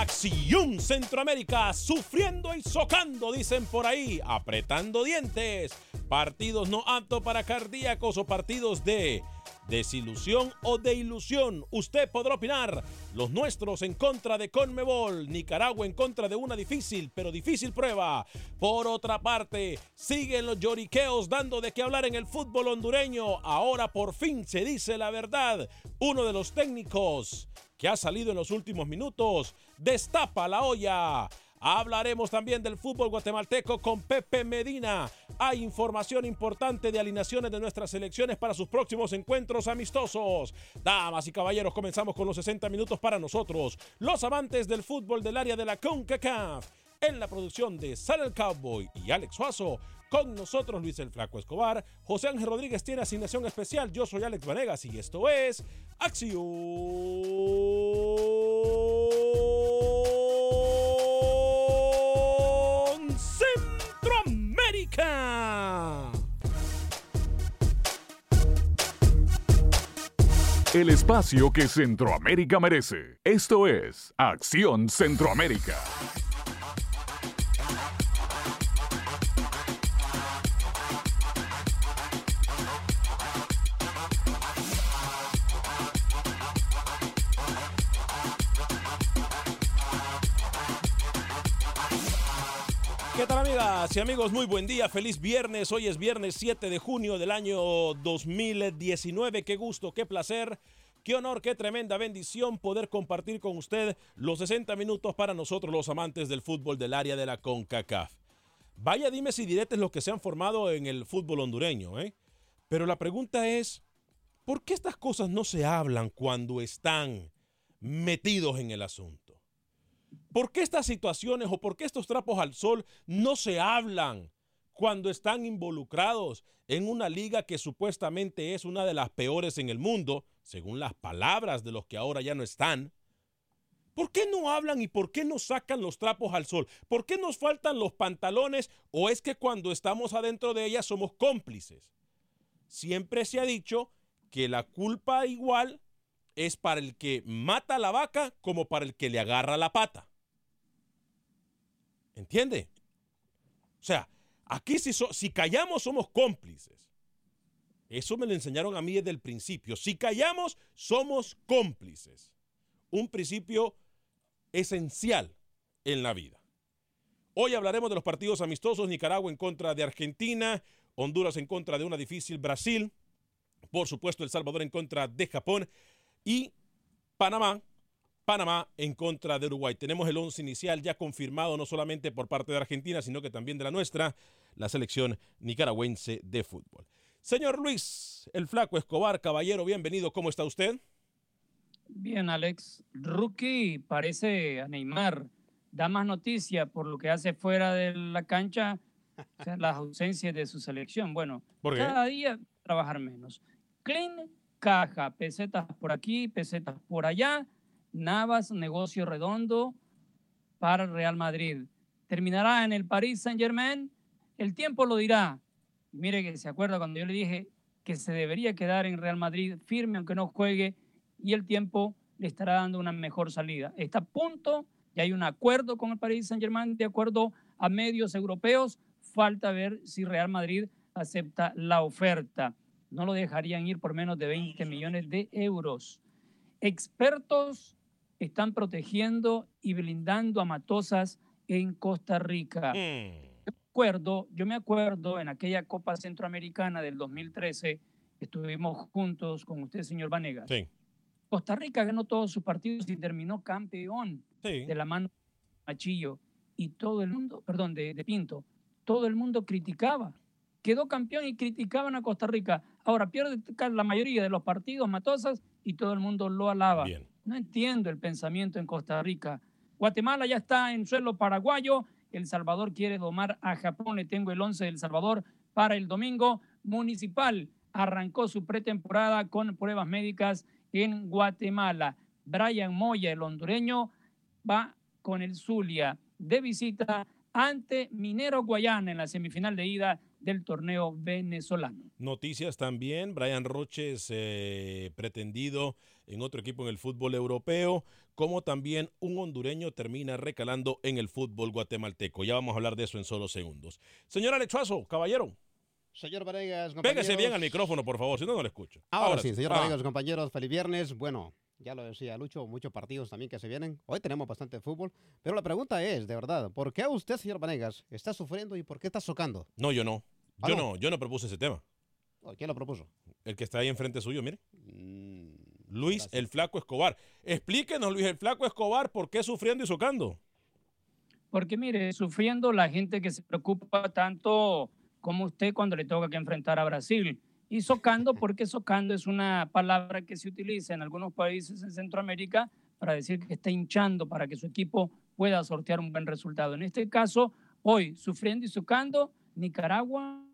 Acción Centroamérica, sufriendo y socando, dicen por ahí, apretando dientes. Partidos no aptos para cardíacos o partidos de desilusión o de ilusión. Usted podrá opinar. Los nuestros en contra de Conmebol. Nicaragua en contra de una difícil, pero difícil prueba. Por otra parte, siguen los lloriqueos dando de qué hablar en el fútbol hondureño. Ahora por fin se dice la verdad. Uno de los técnicos que ha salido en los últimos minutos destapa la olla. Hablaremos también del fútbol guatemalteco con Pepe Medina. Hay información importante de alineaciones de nuestras selecciones para sus próximos encuentros amistosos. Damas y caballeros, comenzamos con los 60 minutos para nosotros, los amantes del fútbol del área de la CONCACAF. En la producción de Sal el Cowboy y Alex Suazo, con nosotros Luis el Flaco Escobar, José Ángel Rodríguez tiene asignación especial, yo soy Alex Vanegas y esto es Acción Centroamérica. El espacio que Centroamérica merece. Esto es Acción Centroamérica. ¿Qué tal amigas y amigos? Muy buen día, feliz viernes. Hoy es viernes 7 de junio del año 2019. Qué gusto, qué placer, qué honor, qué tremenda bendición poder compartir con usted los 60 minutos para nosotros los amantes del fútbol del área de la CONCACAF. Vaya dime si diretes los que se han formado en el fútbol hondureño, ¿eh? Pero la pregunta es, ¿por qué estas cosas no se hablan cuando están metidos en el asunto? ¿Por qué estas situaciones o por qué estos trapos al sol no se hablan cuando están involucrados en una liga que supuestamente es una de las peores en el mundo, según las palabras de los que ahora ya no están? ¿Por qué no hablan y por qué no sacan los trapos al sol? ¿Por qué nos faltan los pantalones o es que cuando estamos adentro de ellas somos cómplices? Siempre se ha dicho que la culpa igual es para el que mata a la vaca como para el que le agarra la pata. ¿Entiende? O sea, aquí si, si callamos somos cómplices. Eso me lo enseñaron a mí desde el principio. Si callamos somos cómplices. Un principio esencial en la vida. Hoy hablaremos de los partidos amistosos, Nicaragua en contra de Argentina, Honduras en contra de una difícil Brasil, por supuesto El Salvador en contra de Japón y Panamá, Panamá en contra de Uruguay. Tenemos el once inicial ya confirmado no solamente por parte de Argentina, sino que también de la nuestra, la selección nicaragüense de fútbol. Señor Luis, el flaco Escobar, caballero, bienvenido, ¿cómo está usted? Bien, Alex. Rookie parece a Neymar da más noticia por lo que hace fuera de la cancha, o sea, las ausencias de su selección. Bueno, cada día trabajar menos. Clean, caja, pesetas por aquí, pesetas por allá. Navas, negocio redondo para Real Madrid. ¿Terminará en el Paris Saint Germain? El tiempo lo dirá. Mire que se acuerda cuando yo le dije que se debería quedar en Real Madrid firme aunque no juegue y el tiempo le estará dando una mejor salida. Está a punto y hay un acuerdo con el Paris Saint-Germain de acuerdo a medios europeos. Falta ver si Real Madrid acepta la oferta. No lo dejarían ir por menos de 20 millones de euros. Expertos están protegiendo y blindando a Matosas en Costa Rica. Mm. Yo, me acuerdo, yo me acuerdo en aquella Copa Centroamericana del 2013, estuvimos juntos con usted, señor Vanegas. Costa Rica ganó todos sus partidos y terminó campeón de la mano de Machillo. Y todo el mundo, perdón, de, Pinto, todo el mundo criticaba. Quedó campeón y criticaban a Costa Rica. Ahora pierde la mayoría de los partidos Matosas y todo el mundo lo alaba. No entiendo el pensamiento en Costa Rica. Guatemala ya está en suelo paraguayo. El Salvador quiere domar a Japón. Le tengo el 11 del Salvador para el domingo. Municipal arrancó su pretemporada con pruebas médicas en Guatemala. Brian Moya, el hondureño, va con el Zulia de visita ante Minero Guayana en la semifinal de ida del torneo venezolano. Noticias también, Brian Roches eh, pretendido en otro equipo en el fútbol europeo, como también un hondureño termina recalando en el fútbol guatemalteco. Ya vamos a hablar de eso en solo segundos. Señor Alechuazo, caballero. Señor Varegas, compañeros. Pégase bien al micrófono, por favor, si no, no lo escucho. Ahora, sí, señor ah. compañeros, feliz viernes. Bueno, ya lo decía Lucho, muchos partidos también que se vienen. Hoy tenemos bastante fútbol, pero la pregunta es, de verdad, ¿por qué usted, señor Vanegas, está sufriendo y por qué está socando? No, yo no. Yo no? yo no propuse ese tema. ¿Quién lo propuso? El que está ahí enfrente suyo, mire. Mm, Luis el Flaco Escobar. Explíquenos, Luis el Flaco Escobar, ¿por qué sufriendo y socando? Porque mire, sufriendo la gente que se preocupa tanto como usted cuando le toca que enfrentar a Brasil. Y socando, porque socando es una palabra que se utiliza en algunos países en Centroamérica para decir que está hinchando para que su equipo pueda sortear un buen resultado. En este caso, hoy, sufriendo y socando, Nicaragua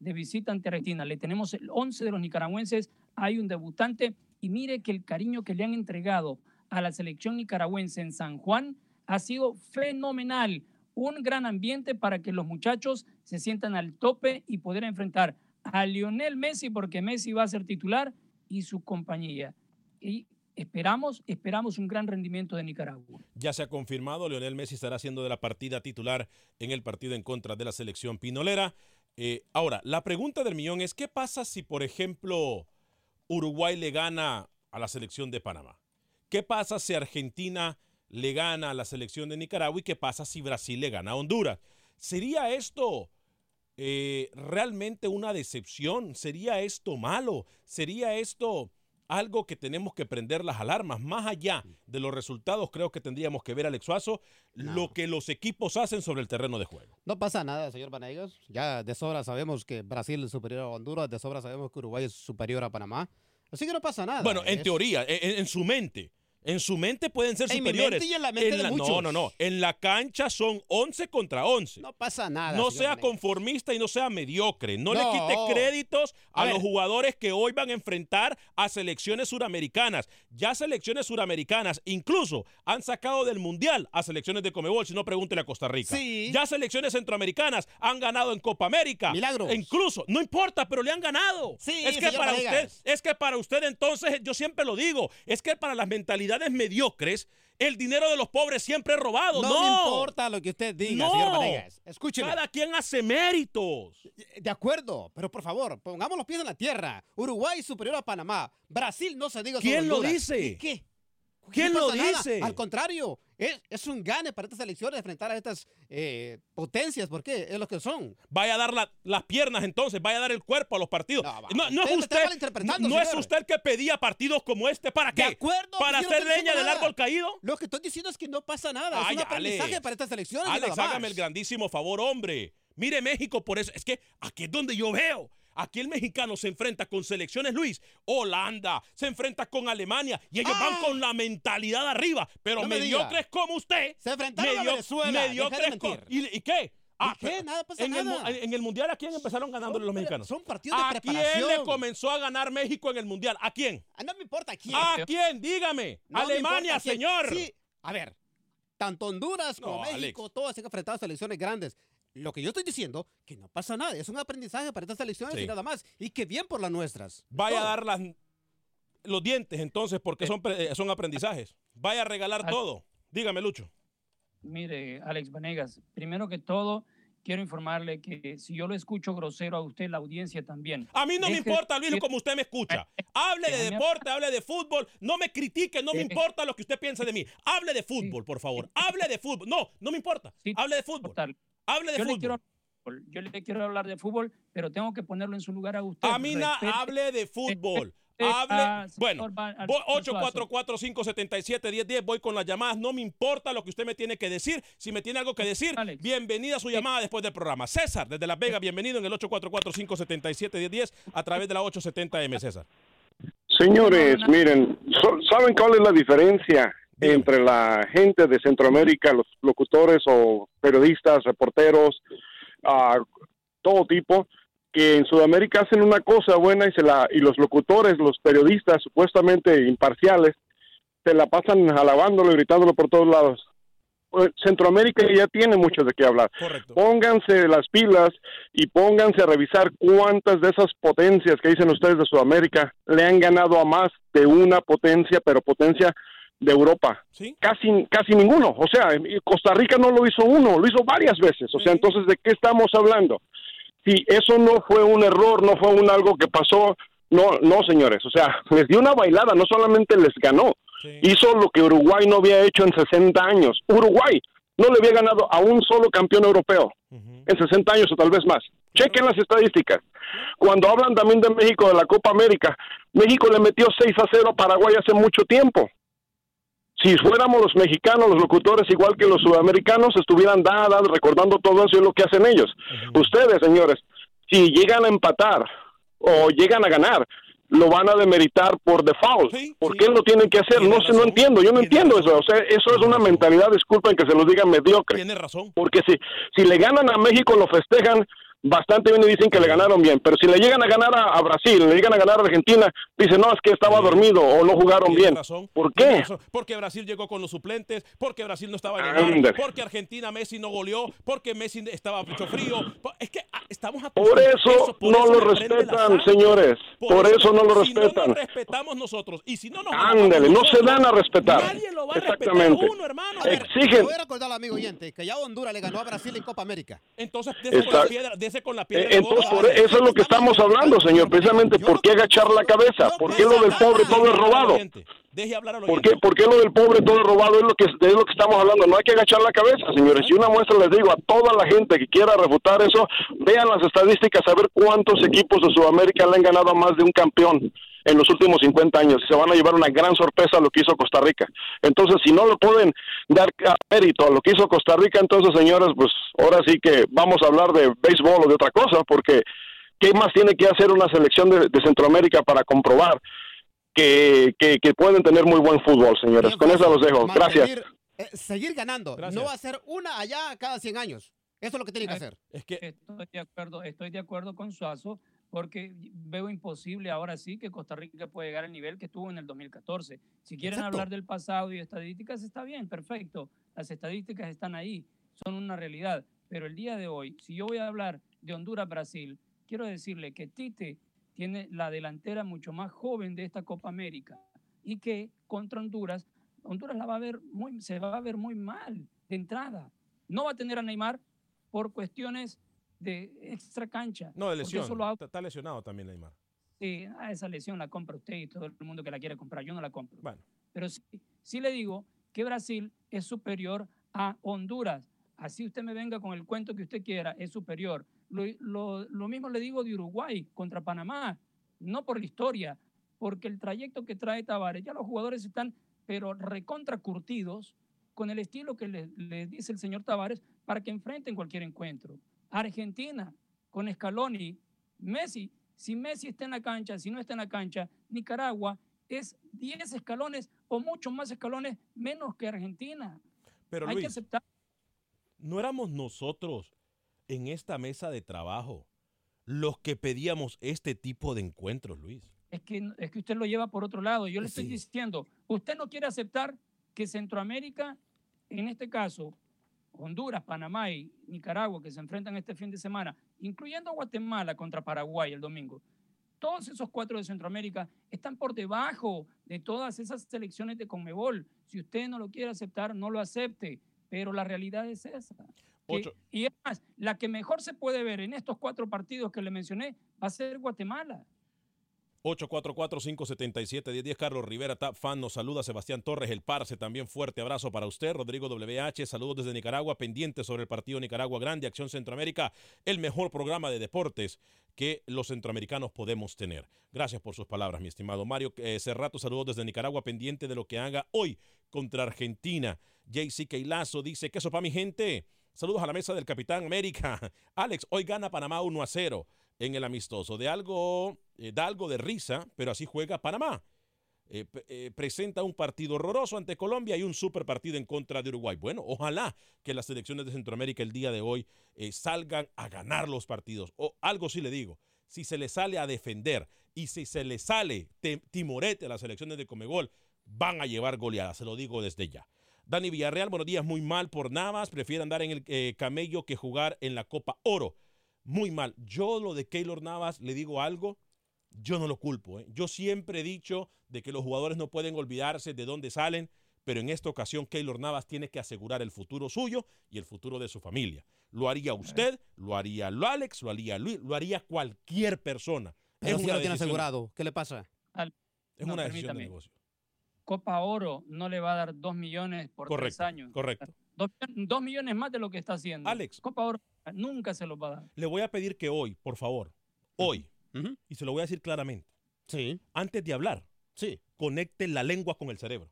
de visita ante Argentina. Le tenemos el 11 de los nicaragüenses, hay un debutante y mire que el cariño que le han entregado a la selección nicaragüense en San Juan ha sido fenomenal. Un gran ambiente para que los muchachos se sientan al tope y poder enfrentar a Lionel Messi, porque Messi va a ser titular, y su compañía. Y esperamos, esperamos un gran rendimiento de Nicaragua. Ya se ha confirmado, Lionel Messi estará haciendo de la partida titular en el partido en contra de la selección pinolera. Eh, ahora, la pregunta del millón es, ¿qué pasa si, por ejemplo, Uruguay le gana a la selección de Panamá? ¿Qué pasa si Argentina le gana a la selección de Nicaragua y qué pasa si Brasil le gana a Honduras? ¿Sería esto eh, realmente una decepción? ¿Sería esto malo? ¿Sería esto algo que tenemos que prender las alarmas? Más allá de los resultados, creo que tendríamos que ver, Alex Suazo, lo que los equipos hacen sobre el terreno de juego. No pasa nada, señor Vanegas. Ya de sobra sabemos que Brasil es superior a Honduras, de sobra sabemos que Uruguay es superior a Panamá. Así que no pasa nada. Bueno, en teoría, en, su mente. En su mente pueden ser superiores. en la mente de No, no, no. En la cancha son 11 contra 11. No pasa nada. No sea conformista y no sea mediocre. No, le quite créditos a, los jugadores que hoy van a enfrentar a selecciones suramericanas. Ya selecciones suramericanas incluso han sacado del Mundial a selecciones de Comebol, si no pregúntele a Costa Rica. Sí. Ya selecciones centroamericanas han ganado en Copa América. Milagros. incluso, no importa, pero le han ganado. Sí, es que para usted, es que para usted entonces, yo siempre lo digo, es que para las mentalidades mediocres, el dinero de los pobres siempre es robado. No, no. importa lo que usted diga, señor Vanegas. Escúcheme. Cada quien hace méritos. De acuerdo, pero por favor, pongamos los pies en la tierra. Uruguay superior a Panamá. Brasil no se diga ¿Quién lo dice? qué? ¿Quién No lo nada. dice? Al contrario, es, es un gane para estas elecciones enfrentar a estas eh, potencias, porque es lo que son. Vaya a dar la- las piernas entonces, vaya a dar el cuerpo a los partidos. No, no usted es usted, no es usted el que pedía partidos como este. ¿Para qué? De acuerdo. ¿Para hacer leña del árbol caído? Lo que estoy diciendo es que no pasa nada. Ay, es un aprendizaje Alex. para estas elecciones. Alex, hágame el grandísimo favor, hombre. Mire México por eso. Es que aquí es donde yo veo. Aquí el mexicano se enfrenta con selecciones, Luis. Holanda se enfrenta con Alemania y ellos van con la mentalidad arriba. Pero Ah. No me mediocres como usted. Se enfrentaron a Venezuela, Mediocres de. ¿Y, y qué? Ah, qué? Nada pasa en El, nada. mu- en el mundial, ¿a quién empezaron ganándole los mexicanos? Son partidos de ¿A quién preparación. le comenzó a ganar México en el mundial? ¿A quién? Ah, no me importa quién. ¿A quién? Dígame. No Alemania, quién. señor. Sí, a ver, tanto Honduras como No, México, todos se han enfrentado a selecciones grandes. Lo que yo estoy diciendo, que no pasa nada, es un aprendizaje para estas selecciones Sí. y nada más. Y que bien por las nuestras. Vaya a dar las, los dientes entonces porque son, pre- eh, son aprendizajes. Vaya a regalar Al- todo. Dígame, Lucho. Mire, Alex Vanegas, primero que todo, quiero informarle que si yo lo escucho grosero a usted, la audiencia también. A mí no me importa, Luis, como usted me escucha. Hable de deporte, hable de fútbol. No me critique, no me Eh, importa lo que usted piense de mí. Hable de fútbol, por favor. Hable de fútbol. No, no me importa. Hable de fútbol. Hable de yo Le fútbol. quiero, yo le quiero hablar de fútbol, pero tengo que ponerlo en su lugar a usted. A mí na- Respete- hable de fútbol. respete Hable. a- Bueno, señor Ba- al voy señor Suazo. 844-577-1010. Voy con las llamadas. No me importa lo que usted me tiene que decir. Si me tiene algo que decir, bienvenida a su llamada después del programa. César, desde Las Vegas, bienvenido en el 844-577-1010 a través de la 870M, César. Señores, miren, ¿saben cuál es la diferencia entre la gente de Centroamérica, los locutores o periodistas, reporteros, ah, todo tipo, que en Sudamérica hacen una cosa buena y se la y los locutores, los periodistas supuestamente imparciales, se la pasan alabándolo y gritándolo por todos lados. Pues, Centroamérica ya tiene mucho de qué hablar. Pónganse las pilas y pónganse a revisar cuántas de esas potencias que dicen ustedes de Sudamérica le han ganado a más de una potencia, pero potencia de Europa. Casi, casi ninguno. O sea, Costa Rica no lo hizo uno, lo hizo varias veces. O sea, entonces, ¿de qué estamos hablando? Si eso no fue un error, no fue un algo que pasó, no, no, señores. O sea, les dio una bailada, no solamente les ganó, hizo lo que Uruguay no había hecho en 60 años. Uruguay no le había ganado a un solo campeón europeo en 60 años o tal vez más. Chequen las estadísticas. Cuando hablan también de México, de la Copa América, México le metió 6 a 0 a Paraguay hace mucho tiempo. Si fuéramos los mexicanos, los locutores, igual que los sudamericanos, estuvieran dadas, recordando todo eso y lo que hacen ellos. Ustedes, señores, si llegan a empatar o llegan a ganar, lo van a demeritar por default. ¿Por qué lo tienen que hacer? No sé, no entiendo. Yo no entiendo eso. O sea, eso es una mentalidad, disculpen que se los diga mediocre. Tiene razón. Porque si, si le ganan a México, lo festejan bastante bien y dicen que le ganaron bien. Pero si le llegan a ganar a, a Brasil, le llegan a ganar a Argentina, dicen, no, es que estaba dormido o no jugaron bien. razón. ¿Por qué? Porque Brasil llegó con los suplentes, porque Brasil no estaba en el Ándale. porque Argentina Messi no goleó, porque Messi estaba pecho frío. Es que ah, estamos Por a eso por no eso lo prende la respetan, señores. Por eso no lo si no respetan. nos respetamos nosotros y si no nos Ándale, no se dan a respetar. Nadie lo va a respetar Exactamente. uno, hermano. Exigen. Voy a recordar al amigo oyente que ya Honduras le ganó a Brasil en Copa América. Entonces, dese con la. Eh, Entonces, por eso es lo que estamos hablando, señor. Precisamente, ¿por qué agachar la cabeza? ¿Por qué lo del pobre todo es robado? Deje hablar a los ¿Por qué, ¿Por qué lo del pobre todo es robado? Es lo, que, es lo que estamos hablando. No hay que agachar la cabeza, señores. Y una muestra les digo a toda la gente que quiera refutar eso, vean las estadísticas, a ver cuántos equipos de Sudamérica le han ganado a más de un campeón en los últimos 50 años. Se van a llevar una gran sorpresa a lo que hizo Costa Rica. Entonces, si no le pueden dar mérito a lo que hizo Costa Rica, entonces, señores, pues ahora sí que vamos a hablar de béisbol o de otra cosa, porque ¿qué más tiene que hacer una selección de, de Centroamérica para comprobar que, que, que pueden tener muy buen fútbol, señores? Con eso los dejo. Gracias. Eh, seguir ganando. No va a ser una allá cada 100 años. Eso es lo que tiene que hacer. Es que estoy de acuerdo, estoy de acuerdo con Suazo porque veo imposible ahora sí que Costa Rica pueda llegar al nivel que estuvo en el 2014. Si quieren Exacto. hablar del pasado y estadísticas está bien, perfecto. Las estadísticas están ahí, son una realidad. Pero el día de hoy, si yo voy a hablar de Honduras-Brasil, quiero decirle que Tite tiene la delantera mucho más joven de esta Copa América y que contra Honduras, Honduras la va a ver muy, se va a ver muy mal de entrada. No va a tener a Neymar por cuestiones de extra cancha. No, de lesión. lo ha- Está, lesionado también Neymar. Sí, ah, esa lesión la compra usted y todo el mundo que la quiere comprar. Yo no la compro. Bueno. Pero sí, Sí le digo que Brasil es superior a Honduras. Así usted me venga con el cuento que usted quiera, es superior. Lo, mismo le digo de Uruguay contra Panamá, no por la historia, porque el trayecto que trae Tavares, ya los jugadores están, pero recontra curtidos con el estilo que les le dice el señor Tavares para que enfrenten cualquier encuentro. Argentina, con Scaloni, Messi, si Messi está en la cancha, si no está en la cancha, Nicaragua es 10 escalones o muchos más escalones menos que Argentina. Pero Hay que aceptar. No éramos nosotros en esta mesa de trabajo los que pedíamos este tipo de encuentros, Luis. Es que, es que usted lo lleva por otro lado. Yo le estoy diciendo, usted no quiere aceptar que Centroamérica, en este caso, Honduras, Panamá y Nicaragua, que se enfrentan este fin de semana, incluyendo Guatemala contra Paraguay el domingo, todos esos cuatro de Centroamérica están por debajo de todas esas selecciones de Conmebol. Si usted no lo quiere aceptar, no lo acepte, pero la realidad es esa y es más, la que mejor se puede ver en estos cuatro partidos que le mencioné va a ser Guatemala. 844-577-1010. Carlos Rivera, Tap Fan, nos saluda. Sebastián Torres, el Parse, también fuerte abrazo para usted. Rodrigo WH, saludos desde Nicaragua, pendiente sobre el partido Nicaragua Grande, Acción Centroamérica, el mejor programa de deportes que los centroamericanos podemos tener. Gracias por sus palabras, mi estimado Mario eh, Cerrato, saludos desde Nicaragua, pendiente de lo que haga hoy contra Argentina. JC Keilazo dice, ¿qué sopa mi gente? Saludos a la mesa del Capitán América. Alex, hoy gana Panamá 1 a 0 en el amistoso. De algo, eh, da algo de risa, pero así juega Panamá. Eh, eh, presenta un partido horroroso ante Colombia y un super partido en contra de Uruguay. Bueno, ojalá que las selecciones de Centroamérica el día de hoy salgan a ganar los partidos. O algo sí le digo, si se le sale a defender y si se le sale timorete a las selecciones de Comegol, van a llevar goleadas, se lo digo desde ya. Dani Villarreal, buenos días, muy mal por Navas, prefiere andar en el camello que jugar en la Copa Oro. Muy mal. Yo lo de Keylor Navas le digo algo, yo no lo culpo. ¿eh? Yo siempre he dicho de que los jugadores no pueden olvidarse de dónde salen, pero en esta ocasión Keylor Navas tiene que asegurar el futuro suyo y el futuro de su familia. Lo haría usted, lo haría lo Alex, lo haría Luis, lo haría cualquier persona. Pero es si lo tiene asegurado, ¿qué le pasa? es una decisión de negocio. Copa Oro no le va a dar dos millones por tres años. Correcto. Dos, millones más de lo que está haciendo. Alex. Copa Oro nunca se los va a dar. Le voy a pedir que hoy, por favor, hoy, y se lo voy a decir claramente, sí. antes de hablar, sí. conecte la lengua con el cerebro.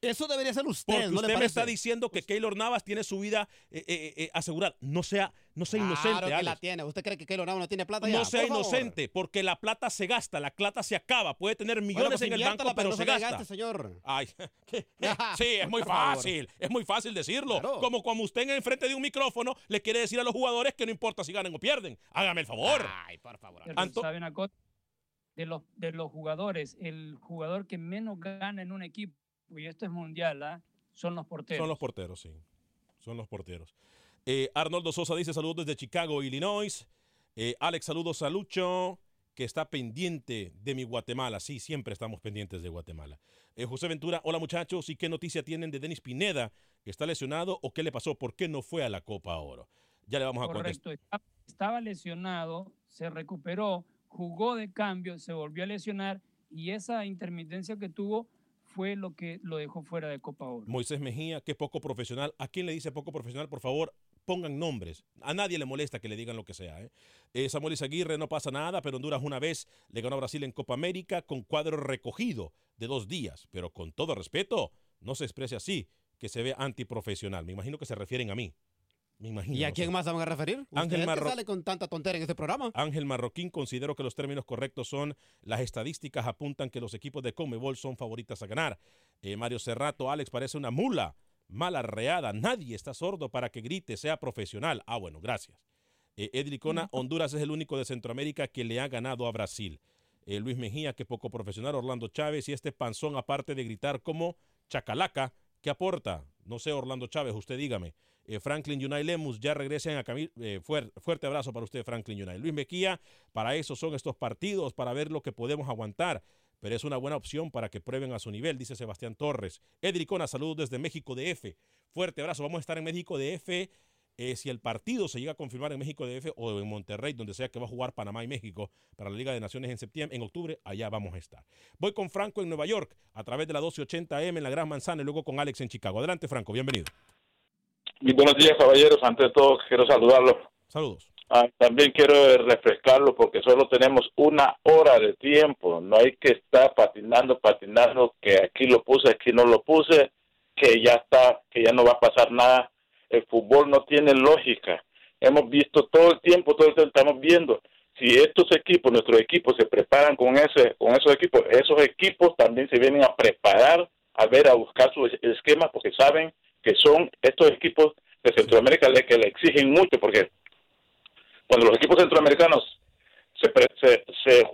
Eso debería ser usted. Porque ¿no usted me está diciendo que Keylor Navas tiene su vida eh, eh, eh, asegurada. No sea, no sea inocente. Que la tiene. ¿Usted cree que Keylor Navas no tiene plata? No sea inocente, porque la plata se gasta, la plata se acaba. Puede tener millones pues en el banco, pero, se, gasta. señor. Ay, sí, es muy fácil. Es muy fácil decirlo. Como cuando usted en frente de un micrófono le quiere decir a los jugadores que no importa si ganan o pierden. Hágame el favor. Ay, por favor. ¿Sabe una cosa? De los, de los jugadores, el jugador que menos gana en un equipo y esto es mundial, ¿ah? Son los porteros. Son los porteros, sí. Son los porteros. Eh, Arnoldo Sosa dice saludos desde Chicago, Illinois. Eh, Alex, saludos a Lucho, que está pendiente de mi Guatemala. Sí, siempre estamos pendientes de Guatemala. Eh, José Ventura, hola muchachos, ¿y qué noticia tienen de Denis Pineda? ¿Está lesionado o qué le pasó? ¿Por qué no fue a la Copa Oro? Ya le vamos a Correcto. Estaba lesionado, se recuperó, jugó de cambio, se volvió a lesionar y esa intermitencia que tuvo fue lo que lo dejó fuera de Copa Oro. Moisés Mejía, qué poco profesional. ¿A quién le dice poco profesional? Por favor, pongan nombres. A nadie le molesta que le digan lo que sea. ¿eh? eh Samuel Izaguirre no pasa nada, pero Honduras una vez le ganó a Brasil en Copa América con cuadro recogido de dos días. Pero con todo respeto, no se exprese así, que se ve antiprofesional. Me imagino que se refieren a mí. ¿Y a quién más van a referir? Ángel Marroquín sale con tanta tontería en este programa? Ángel Marroquín considero que los términos correctos son las estadísticas apuntan que los equipos de Comebol son favoritas a ganar. Eh, Mario Cerrato, Alex parece una mula, mala reada. Nadie está sordo para que grite, sea profesional. Ah, bueno, gracias. Eh, Edricona, Honduras es el único de Centroamérica que le ha ganado a Brasil. Eh, Luis Mejía, que poco profesional. Orlando Chávez y este panzón, aparte de gritar como chacalaca, ¿qué aporta? No sé, Orlando Chávez, usted dígame. Eh, Franklin Unai Lemus ya regresen a Camil. Eh, fuerte abrazo para usted, Franklin Unai. Luis Mequía, para eso son estos partidos, para ver lo que podemos aguantar. Pero es una buena opción para que prueben a su nivel, dice Sebastián Torres. Edricona, saludos desde México DF. Fuerte abrazo. Vamos a estar en México DF Eh, si el partido se llega a confirmar en México DF o en Monterrey, donde sea que va a jugar Panamá y México para la Liga de Naciones en septiembre, en octubre, allá vamos a estar. Voy con Franco en Nueva York a través de la 1280M en la Gran Manzana y luego con Alex en Chicago. Adelante, Franco, bienvenido. Buenos días, caballeros. Antes de todo, quiero saludarlos. Saludos. Ah, también quiero refrescarlo porque solo tenemos una hora de tiempo. No hay que estar patinando, patinando, que aquí lo puse, aquí no lo puse, que ya está, que ya no va a pasar nada. El fútbol no tiene lógica. Hemos visto todo el tiempo, todo el tiempo estamos viendo. Si estos equipos, nuestros equipos se preparan con ese, con esos equipos, esos equipos también se vienen a preparar, a ver, a buscar su esquema, porque saben que son estos equipos de Centroamérica que le exigen mucho, porque cuando los equipos centroamericanos se, se, se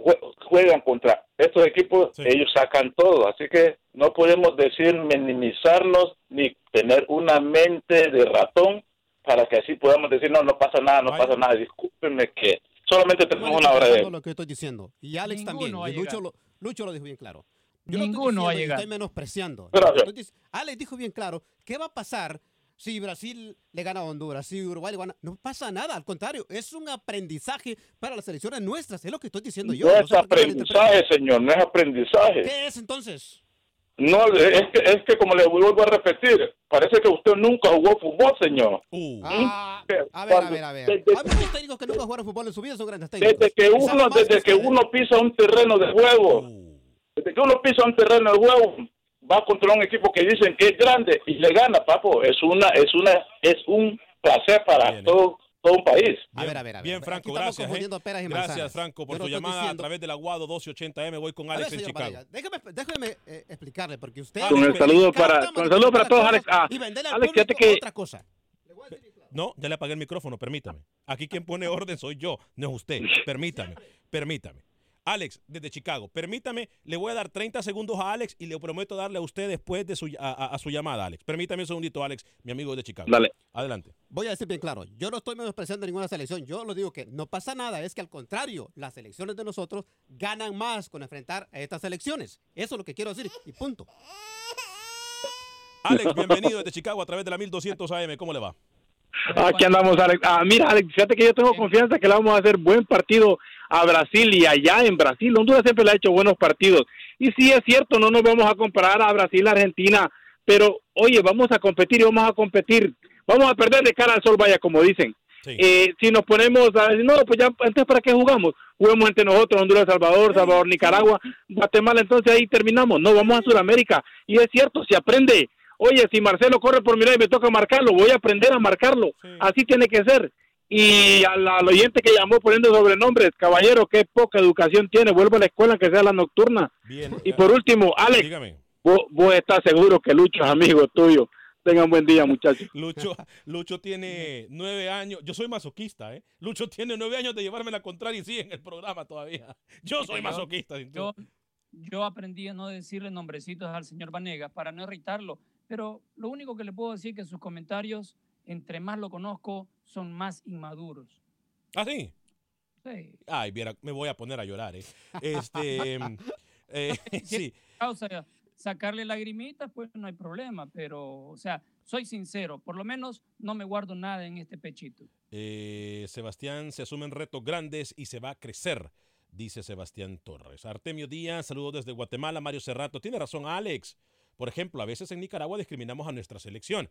juegan contra estos equipos, ellos sacan todo. Así que no podemos decir minimizarnos ni tener una mente de ratón para que así podamos decir, no, no pasa nada, no pasa nada. Discúlpenme que solamente tenemos una hora de... lo que estoy diciendo. Y Alex también. Y Lucho lo, Lucho lo dijo bien claro. Yo Ninguno no va a llegar. Estoy menospreciando. Alex dijo bien claro, ¿qué va a pasar si Brasil le gana a Honduras, si Uruguay le gana, no pasa nada, al contrario, es un aprendizaje para las selecciones nuestras, es lo que estoy diciendo yo. No es aprendizaje, señor, no es aprendizaje. ¿Qué es entonces? No, es que, es que como le vuelvo a repetir, parece que usted nunca jugó fútbol, señor. Uh. Ah, a ver, a ver, a ver. Hay muchos técnicos que nunca jugaron fútbol en su vida son grandes técnicos. Desde que uno, desde que uno pisa un terreno de juego, uh. Desde que uno pisa un terreno de juego, va contra un equipo que dicen que es grande y le gana, papo. Es una, es una, es un placer para todo, todo un país. A ver, a ver, a ver. Bien, Franco, gracias. ¿eh? Gracias, Franco, por su llamada a través del Aguado 1280M. Voy con Alex en Chicago. déjeme, déjeme eh, explicarle, porque usted. Con el saludo para, con el saludo para todos, Alex. Ah, y venderle al Alex, fíjate que. Otra cosa. No, ya le apagué el micrófono, permítame. Aquí quien pone orden soy yo, no es usted. Permítame, permítame. Alex, desde Chicago, permítame, le voy a dar 30 segundos a Alex y le prometo darle a usted después de su, a, su llamada, Alex. Permítame un segundito, Alex, mi amigo de Chicago. Dale. Adelante. Voy a decir bien claro, yo no estoy menospreciando ninguna selección, yo lo digo que no pasa nada, es que al contrario, las selecciones de nosotros ganan más con enfrentar a estas selecciones. Eso es lo que quiero decir y punto. Alex, bienvenido desde Chicago a través de la 1200 AM, ¿cómo le va? Aquí andamos, Alex. Ah, mira, Alex, fíjate que yo tengo confianza que le vamos a hacer buen partido a Brasil y allá en Brasil. Honduras siempre le ha hecho buenos partidos. Y sí es cierto, no nos vamos a comparar a Brasil, Argentina, pero oye, vamos a competir y vamos a competir. Vamos a perder de cara al sol, vaya, como dicen. Eh, si nos ponemos a decir, no, pues ya, entonces, ¿para qué jugamos? Juguemos entre nosotros, Honduras, Salvador, Salvador, Nicaragua, Guatemala, entonces ahí terminamos. No, vamos a Sudamérica. Y es cierto, si aprende oye, si Marcelo corre por mi lado y me toca marcarlo, voy a aprender a marcarlo. Así tiene que ser. Y al, oyente que llamó poniendo sobrenombres, caballero, qué poca educación tiene, vuelvo a la escuela que sea la nocturna. y por último, Alex, vos, estás seguro que Lucho es amigo tuyo. Tengan buen día, muchachos. Lucho, Lucho tiene nueve años. Yo soy masoquista, ¿eh? Lucho tiene nueve años de llevarme la contraria y sigue en el programa todavía. Yo soy masoquista. Yo, yo aprendí a no decirle nombrecitos al señor Vanegas para no irritarlo pero lo único que le puedo decir es que sus comentarios, entre más lo conozco, son más inmaduros. ¿Ah, sí? Sí. Ay, mira, me voy a poner a llorar, ¿eh? Este, eh, sí. sea, sacarle lagrimitas, pues no hay problema, pero, o sea, soy sincero, por lo menos no me guardo nada en este pechito. Eh, Sebastián, se asumen retos grandes y se va a crecer, dice Sebastián Torres. Artemio Díaz, saludos desde Guatemala, Mario Cerrato. Tiene razón, Alex. Por ejemplo, a veces en Nicaragua discriminamos a nuestra selección.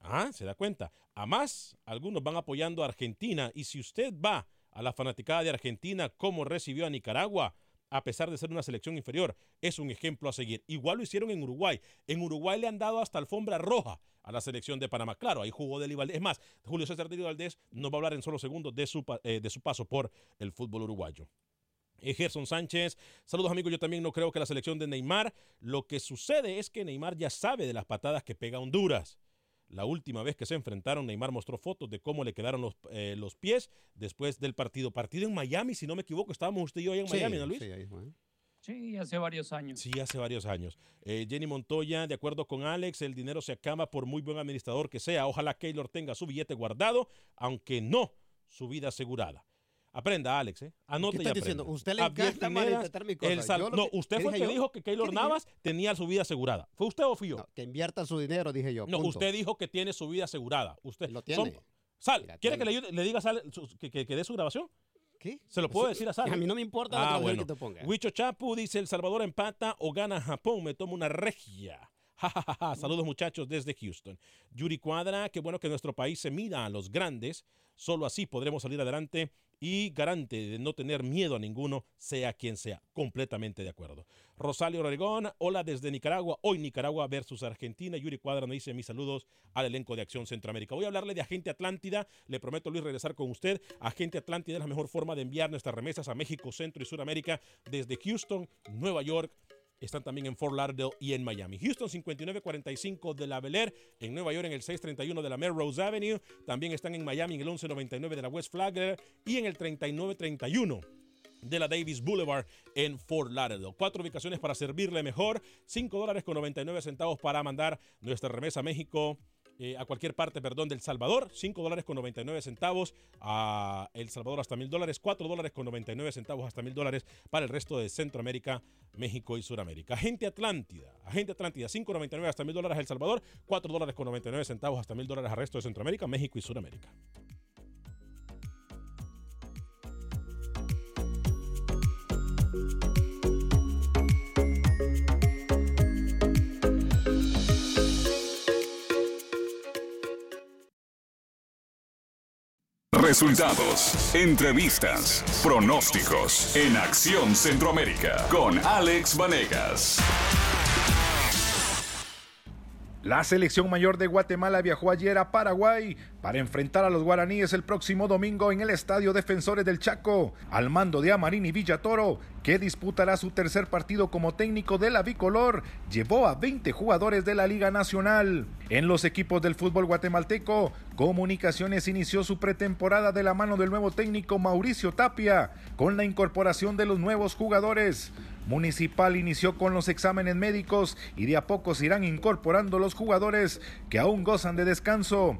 Ah, se da cuenta. Además, algunos van apoyando a Argentina y si usted va a la fanaticada de Argentina, cómo recibió a Nicaragua, a pesar de ser una selección inferior, es un ejemplo a seguir. Igual lo hicieron en Uruguay. En Uruguay le han dado hasta alfombra roja a la selección de Panamá. Claro, ahí jugó Deli Valdés. Es más, Julio César Deli Valdés nos va a hablar en solo segundos de su, eh, de su paso por el fútbol uruguayo. Gerson Sánchez, saludos amigos, yo también no creo que la selección de Neymar, lo que sucede es que Neymar ya sabe de las patadas que pega Honduras. La última vez que se enfrentaron, Neymar mostró fotos de cómo le quedaron los, eh, los pies después del partido. Partido en Miami, si no me equivoco, estábamos usted y yo ahí en Miami, ¿no, Luis? Sí, hace varios años. Sí, hace varios años. Eh, Jenny Montoya, de acuerdo con Alex, el dinero se acaba por muy buen administrador que sea. Ojalá Keylor tenga su billete guardado, aunque no su vida asegurada. Aprenda, Alex, ¿eh? Anote ¿Qué diciendo? Usted le encanta malinterpretar mi cosa. no, usted fue el que dijo que Keylor Navas tenía su vida asegurada. ¿Fue usted o fui yo? que invierta su dinero, dije yo. No, usted dijo que tiene su vida asegurada. Usted lo tiene. Sal, ¿quiere que le, le diga Sal que, que, que dé su grabación? ¿Qué? Se lo puedo decir a Sal. A mí no me importa la ah, bueno. que te ponga. Huicho Chapu dice: El Salvador empata o gana Japón. Me tomo una regia. Saludos muchachos desde Houston. Yuri Cuadra, qué bueno que nuestro país se mida a los grandes. Solo así podremos salir adelante y garante de no tener miedo a ninguno, sea quien sea. Completamente de acuerdo. Rosario Oregón, hola desde Nicaragua. Hoy Nicaragua versus Argentina. Yuri Cuadra me dice mis saludos al elenco de Acción Centroamérica. Voy a hablarle de Agente Atlántida. Le prometo, Luis, regresar con usted. Agente Atlántida es la mejor forma de enviar nuestras remesas a México, Centro y Sudamérica desde Houston, Nueva York, están también en Fort Lauderdale y en Miami. Houston 5945 de la Bel Air, en Nueva York en el 631 de la Melrose Avenue, también están en Miami en el 1199 de la West Flagler y en el 3931 de la Davis Boulevard en Fort Lauderdale. Cuatro ubicaciones para servirle mejor. 5 dólares con 99 centavos para mandar nuestra remesa a México eh, a cualquier parte, perdón, del Salvador, 5 dólares con 99 centavos, a El Salvador hasta mil dólares, 4 dólares con 99 centavos hasta mil dólares para el resto de Centroamérica, México y Sudamérica. Agente Atlántida, Agente Atlántida, 5.99 hasta mil dólares a El Salvador, 4 dólares con 99 centavos hasta mil dólares al resto de Centroamérica, México y Sudamérica. Resultados, entrevistas, pronósticos en Acción Centroamérica con Alex Vanegas. La selección mayor de Guatemala viajó ayer a Paraguay para enfrentar a los guaraníes el próximo domingo en el Estadio Defensores del Chaco, al mando de Amarini Villatoro, que disputará su tercer partido como técnico de la bicolor, llevó a 20 jugadores de la Liga Nacional. En los equipos del fútbol guatemalteco, Comunicaciones inició su pretemporada de la mano del nuevo técnico Mauricio Tapia, con la incorporación de los nuevos jugadores. Municipal inició con los exámenes médicos y de a poco se irán incorporando los jugadores que aún gozan de descanso.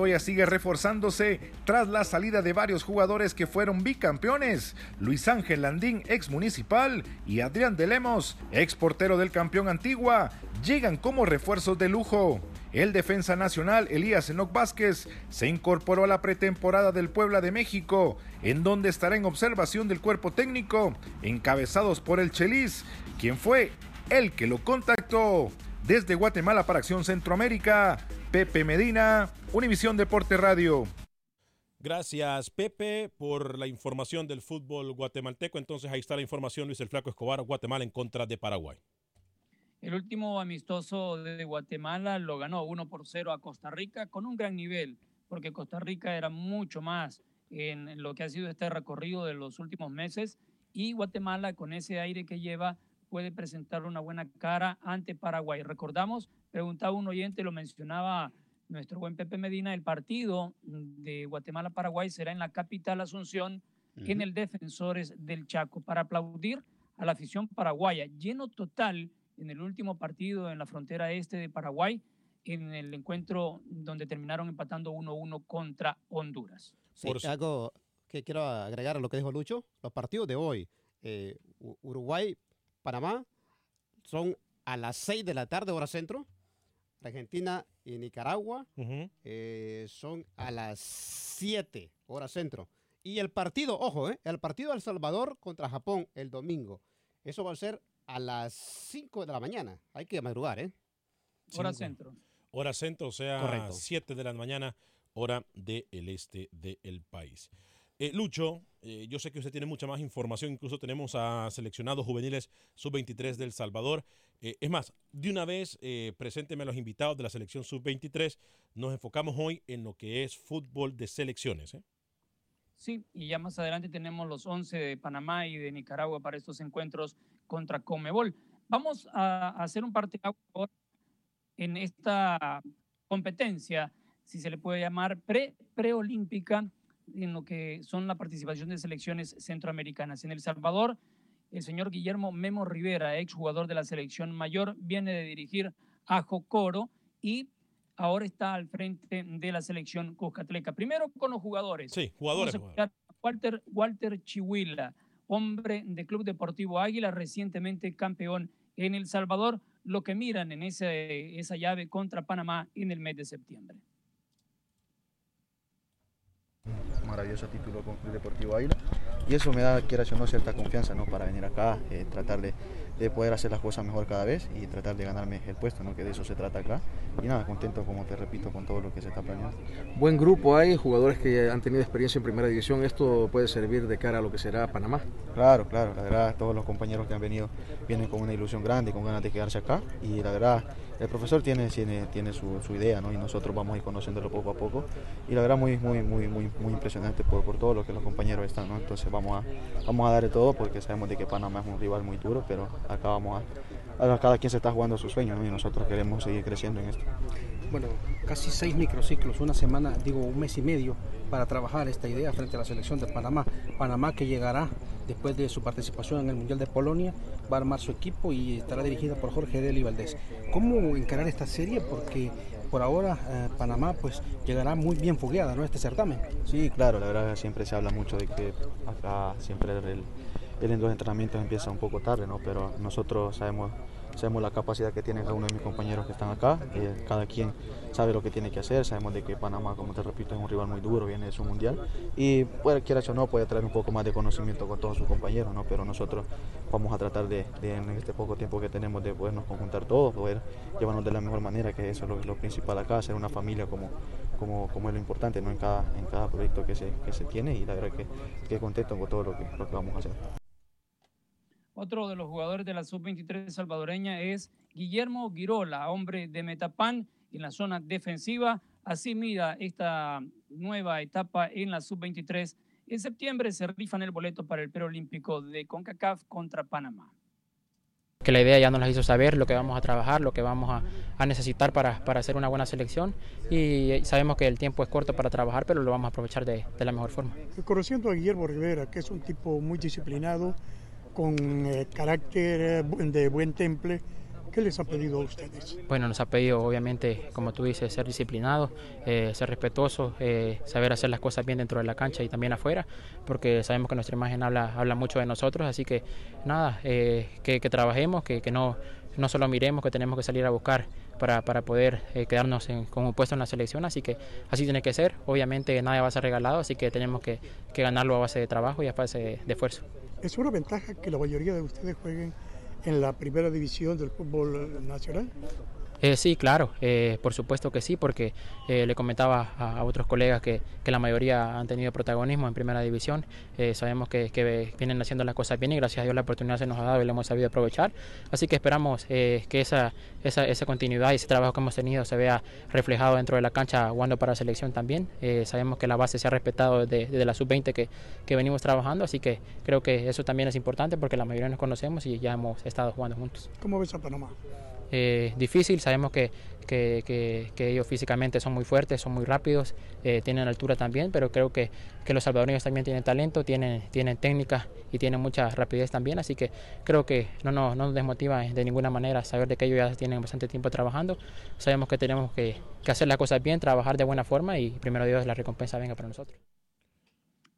Guastatoya sigue reforzándose tras la salida de varios jugadores que fueron bicampeones. Luis Ángel Landín, ex municipal, y Adrián de Lemos, ex portero del campeón Antigua, llegan como refuerzos de lujo. El defensa nacional Elías Enoc Vázquez se incorporó a la pretemporada del Puebla de México, en donde estará en observación del cuerpo técnico, encabezados por el Chelis, quien fue el que lo contactó. Desde Guatemala para Acción Centroamérica, Pepe Medina, Univisión Deporte Radio. Gracias, Pepe, por la información del fútbol guatemalteco. Entonces ahí está la información, Luis el Flaco Escobar, Guatemala en contra de Paraguay. El último amistoso de Guatemala lo ganó 1 por 0 a Costa Rica con un gran nivel, porque Costa Rica era mucho más en lo que ha sido este recorrido de los últimos meses y Guatemala con ese aire que lleva puede presentar una buena cara ante Paraguay. Recordamos, preguntaba un oyente, lo mencionaba nuestro buen Pepe Medina, el partido de Guatemala-Paraguay será en la capital Asunción, en el Defensores del Chaco, para aplaudir a la afición paraguaya. Lleno total en el último partido en la frontera este de Paraguay, en el encuentro donde terminaron empatando 1-1 contra Honduras. Sí, algo que quiero agregar a lo que dijo Lucho, los partidos de hoy, eh, Uruguay, Panamá, son a las 6 de la tarde, hora centro. Argentina y Nicaragua eh, son a las 7, hora centro. Y el partido, ojo, eh, el partido de El Salvador contra Japón el domingo. Eso va a ser a las 5 de la mañana. Hay que madrugar, ¿eh? Hora centro. Hora centro, o sea, 7 de la mañana, hora del este del país. Eh, Lucho, eh, yo sé que usted tiene mucha más información, incluso tenemos a seleccionados juveniles sub-23 del Salvador. Eh, es más, de una vez, presénteme a los invitados de la selección sub-23. Nos enfocamos hoy en lo que es fútbol de selecciones. Sí, y ya más adelante tenemos los 11 de Panamá y de Nicaragua para estos encuentros contra Comebol. Vamos a hacer un parte en esta competencia, si se le puede llamar, pre preolímpica, en lo que son la participación de selecciones centroamericanas. En El Salvador, el señor Guillermo Memo Rivera, exjugador de la selección mayor, viene de dirigir a Jocoro y ahora está al frente de la selección Cuscatleca. Primero con los jugadores. Sí, jugadores. Walter, Walter Chihuila, hombre de Club Deportivo Águila, recientemente campeón en El Salvador, lo que miran en esa llave contra Panamá en el mes de septiembre. Maravilloso título con Club Deportivo Águila y eso me da, quiera o no, cierta confianza ¿no? para venir acá, eh, tratar de, de, poder hacer las cosas mejor cada vez y tratar de ganarme el puesto, ¿no? que de eso se trata acá. Y nada, contento, como te repito, con todo lo que se está planeando. Buen grupo hay, jugadores que han tenido experiencia en primera división, ¿esto puede servir de cara a lo que será Panamá? Claro, claro, la verdad, todos los compañeros que han venido vienen con una ilusión grande, con ganas de quedarse acá y la verdad el profesor tiene, tiene, tiene su, su, idea ¿no? y nosotros vamos a ir conociéndolo poco a poco y la verdad muy, muy, muy, muy, muy impresionante por, por todo lo que los compañeros están, ¿no? entonces vamos a, vamos a darle todo porque sabemos de que Panamá es un rival muy duro, pero acá vamos a, a cada quien se está jugando su sueño ¿no? y nosotros queremos seguir creciendo en esto. Bueno, casi seis microciclos, una semana, digo un mes y medio para trabajar esta idea frente a la selección de Panamá. Panamá que llegará después de su participación en el Mundial de Polonia, va a armar su equipo y estará dirigida por Jorge Deli Valdés. ¿Cómo encarar esta serie? Porque por ahora eh, Panamá pues llegará muy bien fogueada ¿no? este certamen. Sí, claro, la verdad siempre se habla mucho de que acá siempre el, el, los entrenamientos empieza un poco tarde, ¿no? pero nosotros sabemos sabemos la capacidad que tiene cada uno de mis compañeros que están acá, cada quien sabe lo que tiene que hacer, sabemos de que Panamá, como te repito, es un rival muy duro, viene de su mundial y puede, quiera o no, puede traer un poco más de conocimiento con todos sus compañeros, ¿no? pero nosotros vamos a tratar de, de, en este poco tiempo que tenemos de podernos conjuntar todos, poder llevarnos de la mejor manera, que eso es lo, lo principal acá, ser una familia como, como, como es lo importante ¿no? en, cada, en cada proyecto que se, que se tiene y la verdad que, que contento con todo lo que, lo que vamos a hacer. Otro de los jugadores de la sub-23 salvadoreña es Guillermo Girola, hombre de Metapan en la zona defensiva. Así mira esta nueva etapa en la sub-23. En septiembre se rifan el boleto para el preolímpico de CONCACAF contra Panamá. Que la idea ya nos la hizo saber, lo que vamos a trabajar, lo que vamos a, a necesitar para, para, hacer una buena selección y sabemos que el tiempo es corto para trabajar, pero lo vamos a aprovechar de, de la mejor forma. Conociendo a Guillermo Rivera, que es un tipo muy disciplinado, con eh, carácter de buen temple. ¿Qué les ha pedido a ustedes? Bueno, nos ha pedido obviamente, como tú dices, ser disciplinados, eh, ser respetuosos, eh, saber hacer las cosas bien dentro de la cancha y también afuera, porque sabemos que nuestra imagen habla, habla mucho de nosotros, así que nada, que, que, trabajemos, que, no, no solo miremos, que tenemos que salir a buscar para, para poder quedarnos en, con un puesto en la selección, así que así tiene que ser, obviamente nada va a ser regalado, así que tenemos que, ganarlo a base de trabajo y a base de esfuerzo. ¿Es una ventaja que la mayoría de ustedes jueguen en la primera división del fútbol nacional? Eh, sí, claro, eh, por supuesto que sí, porque eh, le comentaba a, a otros colegas que, que, la mayoría han tenido protagonismo en primera división. Eh, sabemos que, que, vienen haciendo las cosas bien y gracias a Dios la oportunidad se nos ha dado y la hemos sabido aprovechar. Así que esperamos que esa, esa, esa, continuidad y ese trabajo que hemos tenido se vea reflejado dentro de la cancha jugando para la selección también. sabemos que la base se ha respetado desde, desde la sub-20 que, que venimos trabajando, así que creo que eso también es importante porque la mayoría nos conocemos y ya hemos estado jugando juntos. ¿Cómo ves a Panamá? Eh, difícil. Sabemos que, que, ellos físicamente son muy fuertes, son muy rápidos, eh, tienen altura también, pero creo que, los salvadoreños también tienen talento, tienen, tienen técnica y tienen mucha rapidez también, así que creo que no, no, no nos desmotiva de ninguna manera saber de que ellos ya tienen bastante tiempo trabajando. Sabemos que tenemos que, que hacer las cosas bien, trabajar de buena forma y primero Dios la recompensa venga para nosotros.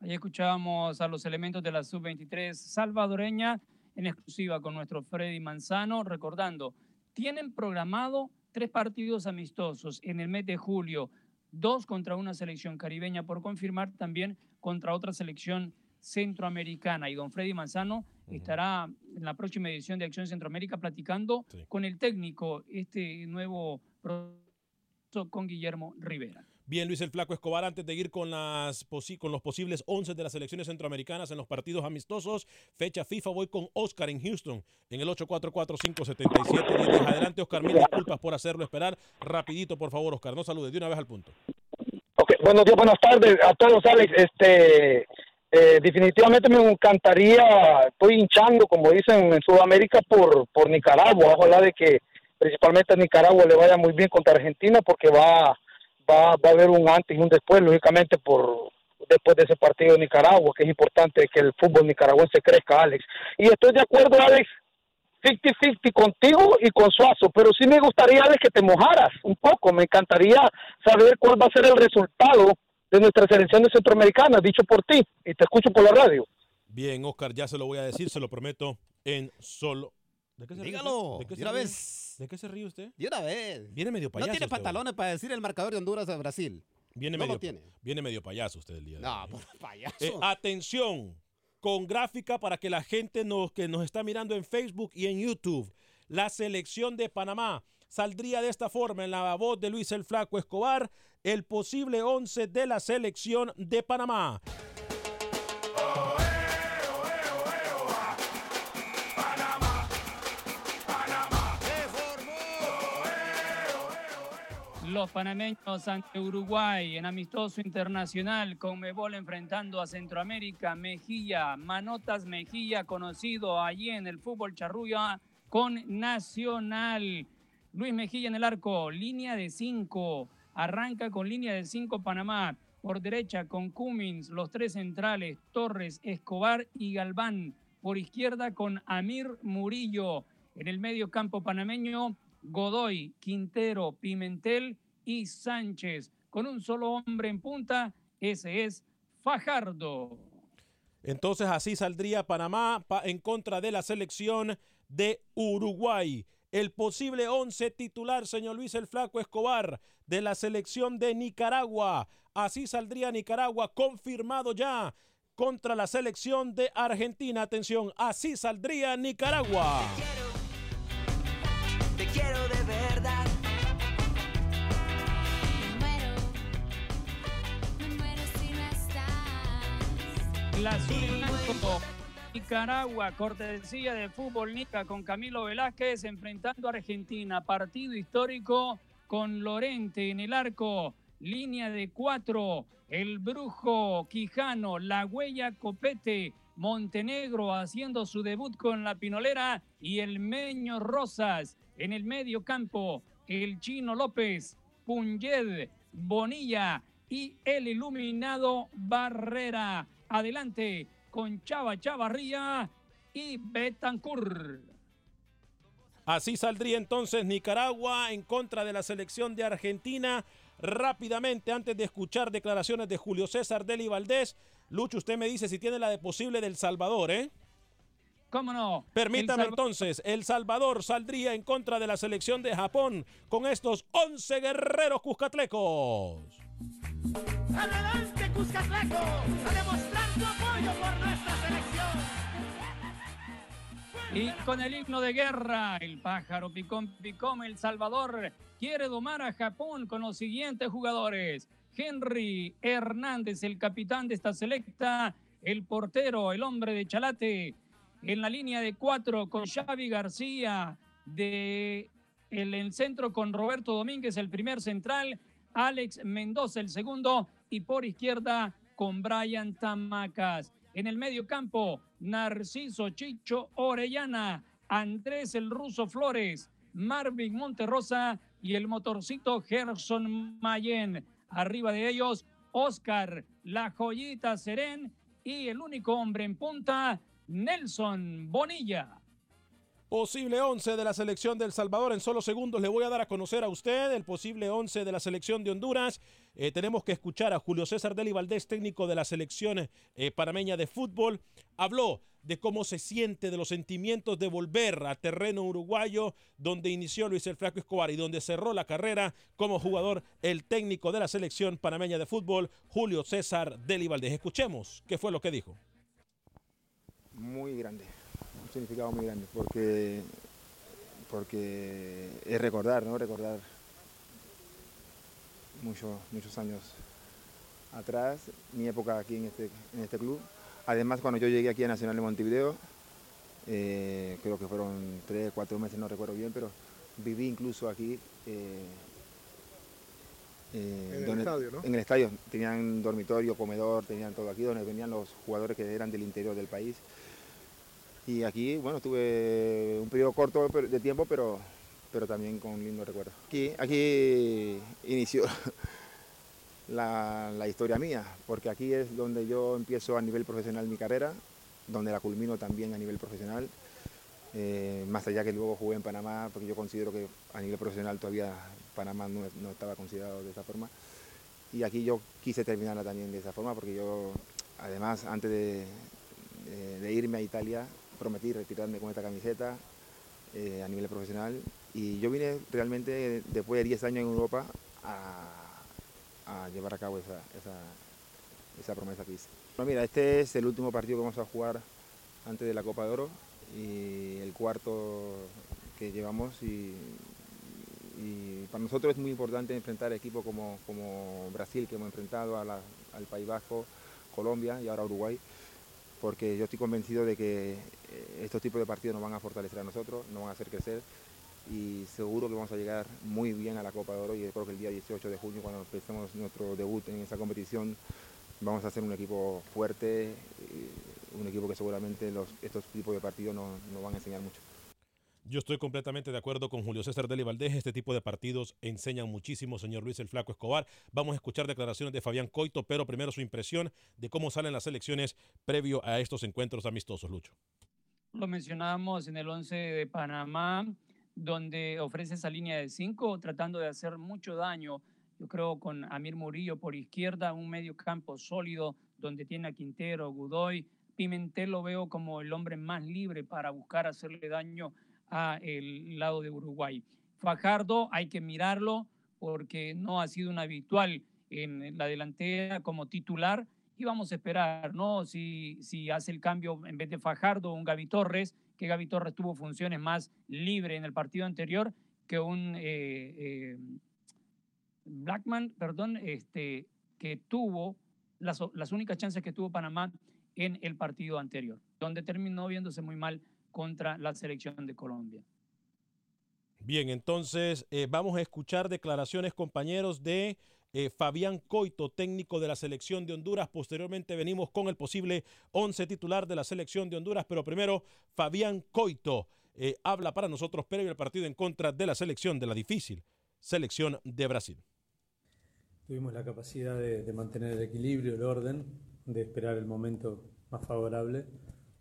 Ahí escuchábamos a los elementos de la sub-23 salvadoreña en exclusiva con nuestro Freddy Manzano, recordando tienen programado tres partidos amistosos en el mes de julio, dos contra una selección caribeña por confirmar, también contra otra selección centroamericana. Y don Freddy Manzano uh -huh. estará en la próxima edición de Acción Centroamérica platicando sí. con el técnico este nuevo proceso con Guillermo Rivera. Bien, Luis el Flaco Escobar, antes de ir con, las con los posibles 11 de las selecciones centroamericanas en los partidos amistosos, fecha FIFA, voy con Oscar en Houston, en el 844-577. Adelante, Oscar, mil disculpas por hacerlo esperar. Rapidito, por favor, Oscar, no saludes, de una vez al punto. Ok, buenos días, buenas tardes a todos, Alex. Este, eh, definitivamente me encantaría, estoy hinchando, como dicen en Sudamérica, por, por Nicaragua. Ojalá de que principalmente a Nicaragua le vaya muy bien contra Argentina porque va Va, va, a haber un antes y un después, lógicamente, por después de ese partido de Nicaragua, que es importante que el fútbol nicaragüense crezca, Alex. Y estoy de acuerdo, Alex, 50-50 contigo y con Suazo, pero sí me gustaría, Alex, que te mojaras un poco. Me encantaría saber cuál va a ser el resultado de nuestra selección de centroamericana, dicho por ti, y te escucho por la radio. Bien, Oscar, ya se lo voy a decir, se lo prometo en solo. ¿De qué se Dígalo, ríe? ¿De qué se una ríe? vez. ¿De qué se ríe usted? De una vez. Viene medio payaso. No tiene pantalones para decir el marcador de Honduras a Brasil. Viene no medio, lo tiene. Viene medio payaso usted el día de No, hoy. por payaso. Eh, atención, con gráfica para que la gente nos, que nos está mirando en Facebook y en YouTube. La selección de Panamá saldría de esta forma en la voz de Luis el Flaco Escobar, el posible 11 de la selección de Panamá. Los panameños ante Uruguay en amistoso internacional con Mebol enfrentando a Centroamérica. Mejía, Manotas Mejía, conocido allí en el fútbol charrúa con Nacional. Luis Mejía en el arco, línea de cinco. Arranca con línea de cinco Panamá. Por derecha con Cummins, los tres centrales, Torres, Escobar y Galván. Por izquierda con Amir Murillo. En el medio campo panameño, Godoy, Quintero, Pimentel y Sánchez. Con un solo hombre en punta, ese es Fajardo. Entonces así saldría Panamá pa- en contra de la selección de Uruguay. El posible 11 titular, señor Luis el Flaco Escobar, de la selección de Nicaragua. Así saldría Nicaragua, confirmado ya, contra la selección de Argentina. Atención, así saldría Nicaragua. La azul y blanco. Nicaragua, cortesía de fútbol Nica con Camilo Velázquez enfrentando a Argentina. Partido histórico con Lorente en el arco. Línea de cuatro. El Brujo Quijano, La Huella Copete. Montenegro haciendo su debut con la Pinolera y el Meño Rosas en el medio campo. El Chino López, Punyed, Bonilla y el iluminado Barrera. Adelante con Chava Chavarría y Betancourt. Así saldría entonces Nicaragua en contra de la selección de Argentina. Rápidamente, antes de escuchar declaraciones de Julio César Deli Valdés, Lucho, usted me dice si tiene la de posible del Salvador, ¿eh? ¿Cómo no? Permítame El entonces, El Salvador saldría en contra de la selección de Japón con estos 11 guerreros cuscatlecos. Adelante, a demostrar apoyo nuestra selección. Y con el himno de guerra, el pájaro picón picón, El Salvador quiere domar a Japón con los siguientes jugadores. Henry Hernández, el capitán de esta selecta, el portero, el hombre de Chalate, en la línea de cuatro con Xavi García, de el centro con Roberto Domínguez, el primer central, Alex Mendoza, el segundo, y por izquierda con Brian Tamacas. En el medio campo, Narciso Chicho Orellana, Andrés el Ruso Flores, Marvin Monterrosa y el motorcito Gerson Mayen. Arriba de ellos, Oscar, la joyita Serén y el único hombre en punta, Nelson Bonilla. Posible 11 de la selección de El Salvador. En solo segundos le voy a dar a conocer a usted el posible 11 de la selección de Honduras. Eh, tenemos que escuchar a Julio César Deli Valdés, técnico de la selección eh, panameña de fútbol. Habló de cómo se siente, de los sentimientos de volver a terreno uruguayo, donde inició Luis el Flaco Escobar y donde cerró la carrera como jugador el técnico de la selección panameña de fútbol, Julio César Deli Valdés. Escuchemos qué fue lo que dijo. muy grande, significado muy grande, porque, porque es recordar, ¿no? Recordar muchos, muchos años atrás, mi época aquí en este, en este club. Además, cuando yo llegué aquí a Nacional de Montevideo, eh, creo que fueron tres, cuatro meses, no recuerdo bien, pero viví incluso aquí. eh, eh, En el donde- estadio, ¿no? En el estadio. Tenían dormitorio, comedor, tenían todo aquí, donde venían los jugadores que eran del interior del país. Y aquí, bueno, tuve un periodo corto de tiempo, pero, pero también con lindo recuerdo. Aquí, aquí inició la, la historia mía, porque aquí es donde yo empiezo a nivel profesional mi carrera, donde la culmino también a nivel profesional. Eh, más allá que luego jugué en Panamá, porque yo considero que a nivel profesional todavía Panamá no, no estaba considerado de esa forma. Y aquí yo quise terminarla también de esa forma, porque yo, además, antes de, de irme a Italia, prometí retirarme con esta camiseta eh, a nivel profesional. Y yo vine realmente después de 10 años en Europa a, llevar a cabo esa, esa, esa promesa que hice. Mira, este es el último partido que vamos a jugar antes de la Copa de Oro y el cuarto que llevamos y, para nosotros es muy importante enfrentar equipos como, como Brasil que hemos enfrentado al País Vasco, Colombia y ahora Uruguay porque yo estoy convencido de que eh, estos tipos de partidos nos van a fortalecer a nosotros, nos van a hacer crecer y seguro que vamos a llegar muy bien a la Copa de Oro y creo que el día 18 de junio cuando empecemos nuestro debut en esa competición vamos a ser un equipo fuerte, un equipo que seguramente estos tipos de partidos nos van a enseñar mucho. Yo estoy completamente de acuerdo con Julio César Deli Valdés. Este tipo de partidos enseñan muchísimo, señor Luis el Flaco Escobar. Vamos a escuchar declaraciones de Fabián Coito, pero primero su impresión de cómo salen las elecciones previo a estos encuentros amistosos, Lucho. Lo mencionábamos en el 11 de Panamá, donde ofrece esa línea de cinco, tratando de hacer mucho daño. Yo creo con Amir Murillo por izquierda, un medio campo sólido, donde tiene a Quintero, Godoy. Pimentel lo veo como el hombre más libre para buscar hacerle daño a el lado de Uruguay. Fajardo hay que mirarlo porque no ha sido un habitual en la delantera como titular y vamos a esperar, ¿no? Si, si hace el cambio en vez de Fajardo, un Gaby Torres, que Gaby Torres tuvo funciones más libre en el partido anterior que un eh, eh, Blackman, perdón, este, que tuvo las, las únicas chances que tuvo Panamá en el partido anterior, donde terminó viéndose muy mal contra la selección de Colombia. Bien, entonces eh, vamos a escuchar declaraciones, compañeros, de eh, Fabián Coito, técnico de la selección de Honduras. Posteriormente venimos con el posible 11 titular de la selección de Honduras, pero primero Fabián Coito eh, habla para nosotros previo al partido en contra de la selección, de la difícil selección de Brasil. Tuvimos la capacidad de, de mantener el equilibrio, el orden, de esperar el momento más favorable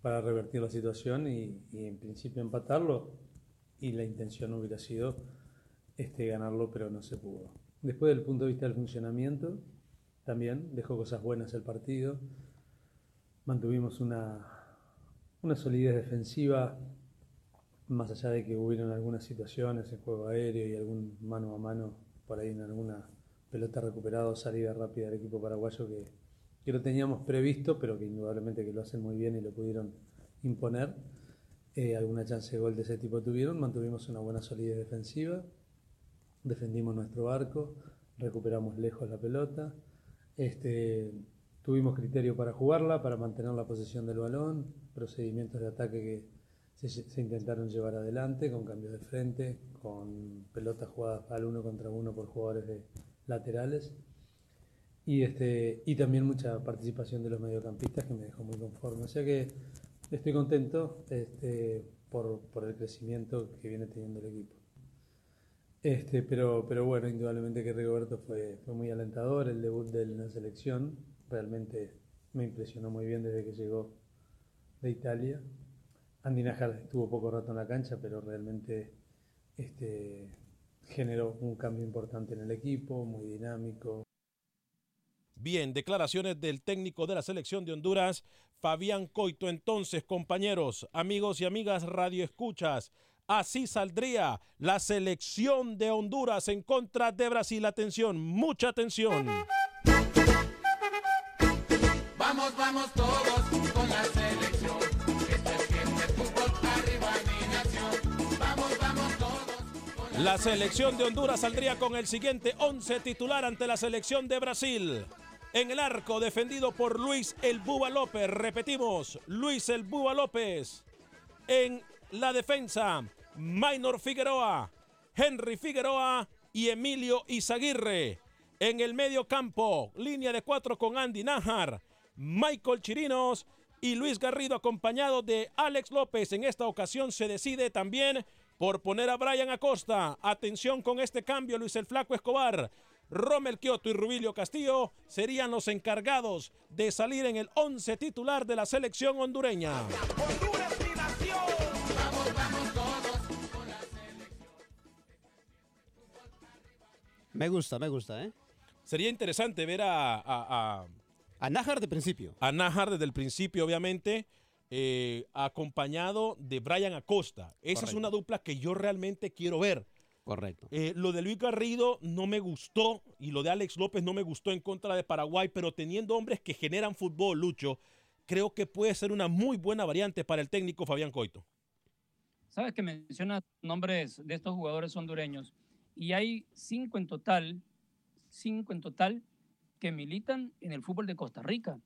para revertir la situación y, en principio empatarlo y la intención hubiera sido este, ganarlo, pero no se pudo. Después del punto de vista del funcionamiento, también dejó cosas buenas el partido. Mantuvimos una, una solidez defensiva, más allá de que hubieron algunas situaciones en juego aéreo y algún mano a mano por ahí en alguna pelota recuperada o salida rápida del equipo paraguayo que, que lo teníamos previsto, pero que indudablemente que lo hacen muy bien y lo pudieron imponer. Eh, alguna chance de gol de ese tipo tuvieron, mantuvimos una buena solidez defensiva, defendimos nuestro arco, recuperamos lejos la pelota, este, tuvimos criterio para jugarla, para mantener la posesión del balón, procedimientos de ataque que se, se intentaron llevar adelante con cambios de frente, con pelotas jugadas al uno contra uno por jugadores de laterales y, este, y también mucha participación de los mediocampistas que me dejó muy conforme. O sea que estoy contento este, por, por el crecimiento que viene teniendo el equipo. Este, pero, pero bueno, indudablemente que Rigoberto fue, fue muy alentador, el debut de la selección realmente me impresionó muy bien desde que llegó de Italia. Andy Najar estuvo poco rato en la cancha, pero realmente este, generó un cambio importante en el equipo, muy dinámico. Bien, declaraciones del técnico de la selección de Honduras, Fabián Coito. Entonces, compañeros, amigos y amigas radioescuchas, así saldría la selección de Honduras en contra de Brasil. Atención, mucha atención. Vamos, vamos todos con la selección. Este es fiesta de fútbol, arriba mi nación. Vamos, vamos todos. La selección de Honduras saldría con el siguiente 11 titular ante la selección de Brasil. En el arco defendido por Luis El Búba López. Repetimos, Luis El Búba López. En la defensa, Maynor Figueroa, Henry Figueroa y Emilio Izaguirre. En el medio campo, línea de cuatro con Andy Najar, Michael Chirinos y Luis Garrido acompañado de Alex López. En esta ocasión se decide también por poner a Brian Acosta. Atención con este cambio, Luis el Flaco Escobar. Rommel Kioto y Rubilio Castillo serían los encargados de salir en el 11 titular de la selección hondureña. Me gusta, me gusta, ¿eh? Sería interesante ver a... A, a, a Nájar de principio. A Nájar desde el principio, obviamente, eh, acompañado de Brian Acosta. Esa Correcto. es una dupla que yo realmente quiero ver. Correcto. Eh, lo de Luis Garrido no me gustó y lo de Alex López no me gustó en contra de Paraguay, pero teniendo hombres que generan fútbol, Lucho, creo que puede ser una muy buena variante para el técnico Fabián Coito. Sabes que menciona nombres de estos jugadores hondureños y hay cinco en total, cinco en total que militan en el fútbol de Costa Rica.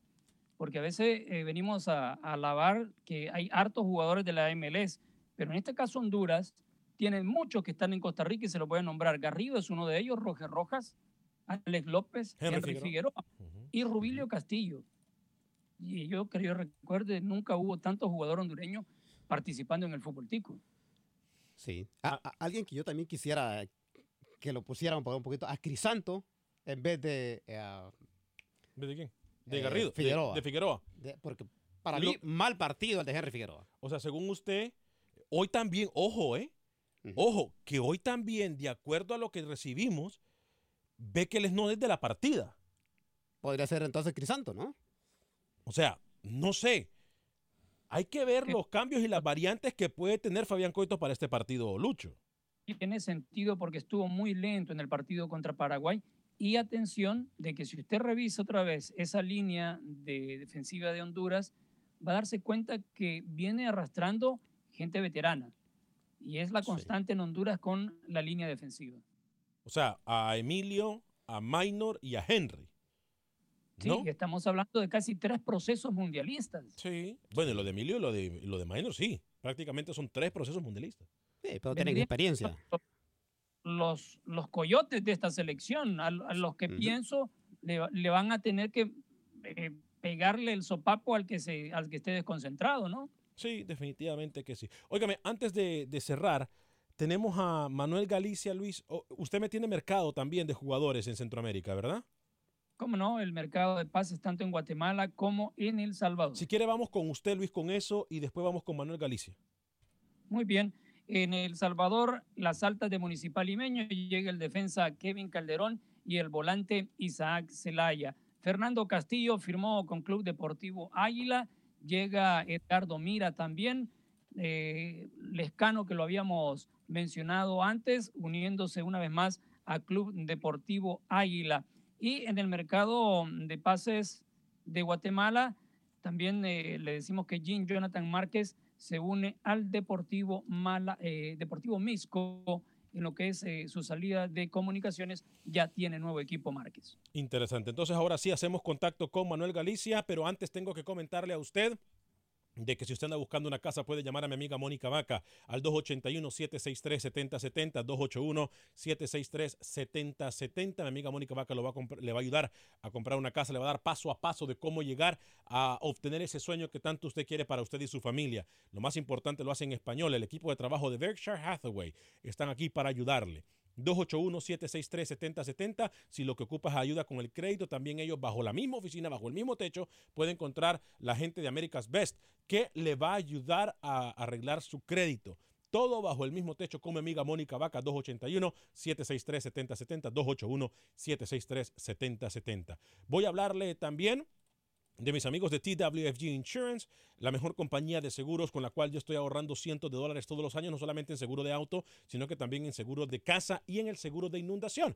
Porque a veces eh, venimos a, a alabar que hay hartos jugadores de la MLS, pero en este caso Honduras tiene muchos que están en Costa Rica y se los voy a nombrar. Garrido es uno de ellos, Roger Rojas, Alex López, Henry Henry, Figueroa. Figueroa y Rubilio Castillo. Y yo que yo recuerde, nunca hubo tantos jugadores hondureños participando en el fútbol tico. Sí. A- a- alguien que yo también quisiera que lo pusieran un poquito a Crisanto en vez de. eh, ¿De quién? De eh, Garrido. de- Figueroa. De, Figueroa. De- porque para Lo- mí, mal partido el de Henry Figueroa. O sea, según usted, hoy también, ojo, ¿eh? Ojo, que hoy también, de acuerdo a lo que recibimos, ve que él no es de la partida. Podría ser entonces Crisanto, ¿no? O sea, no sé. Hay que ver los cambios y las variantes que puede tener Fabián Coito para este partido, Lucho. Tiene sentido porque estuvo muy lento en el partido contra Paraguay. Y atención de que si usted revisa otra vez esa línea de defensiva de Honduras, va a darse cuenta que viene arrastrando gente veterana. Y es la constante en Honduras con la línea defensiva. O sea, a Emilio, a Minor y a Henry. Sí, ¿No? y estamos hablando de casi tres procesos mundialistas. Sí. Bueno, y lo de Emilio y lo de, lo de Minor, sí. Prácticamente son tres procesos mundialistas. Sí, pero tienen experiencia. Los, los coyotes de esta selección, a, a los que pienso le, le van a tener que eh, pegarle el sopapo al que, se, al que esté desconcentrado, ¿no? Sí, definitivamente que sí. Óigame, antes de, de cerrar, tenemos a Manuel Galicia, Luis. Usted me tiene mercado también de jugadores en Centroamérica, ¿verdad? ¿Cómo no? El mercado de pases tanto en Guatemala como en El Salvador. Si quiere, vamos con usted, Luis, con eso y después vamos con Manuel Galicia. Muy bien. En El Salvador, las altas de Municipal Limeño, llega el defensa Kevin Calderón y el volante Isaac Zelaya. Fernando Castillo firmó con Club Deportivo Águila. Llega Edgardo Mira también. eh, Lescano, que lo habíamos mencionado antes, uniéndose una vez más a Club Deportivo Águila. Y en el mercado de pases de Guatemala, también eh, le decimos que Jean Jonathan Márquez se une al Deportivo, Mala, eh, Deportivo Misco en lo que es eh, su salida de comunicaciones. Ya tiene nuevo equipo Márquez. Interesante. Entonces, ahora sí hacemos contacto con Manuel Galicia, pero antes tengo que comentarle a usted de que si usted anda buscando una casa puede llamar a mi amiga Mónica Vaca al 281-763-7070, 281-763-7070. Mi amiga Mónica Vaca lo va le va a ayudar a comprar una casa, le va a dar paso a paso de cómo llegar a obtener ese sueño que tanto usted quiere para usted y su familia. Lo más importante lo hace en español. El equipo de trabajo de Berkshire Hathaway están aquí para ayudarle. 281-763-7070. Si lo que ocupas ayuda con el crédito, también ellos bajo la misma oficina, bajo el mismo techo, pueden encontrar la gente de America's Best que le va a ayudar a arreglar su crédito. Todo bajo el mismo techo con mi amiga Mónica Vaca, 281-763-7070, 281-763-7070. Voy a hablarle también de mis amigos de TWFG Insurance, la mejor compañía de seguros con la cual yo estoy ahorrando cientos de dólares todos los años, no solamente en seguro de auto, sino que también en seguro de casa y en el seguro de inundación.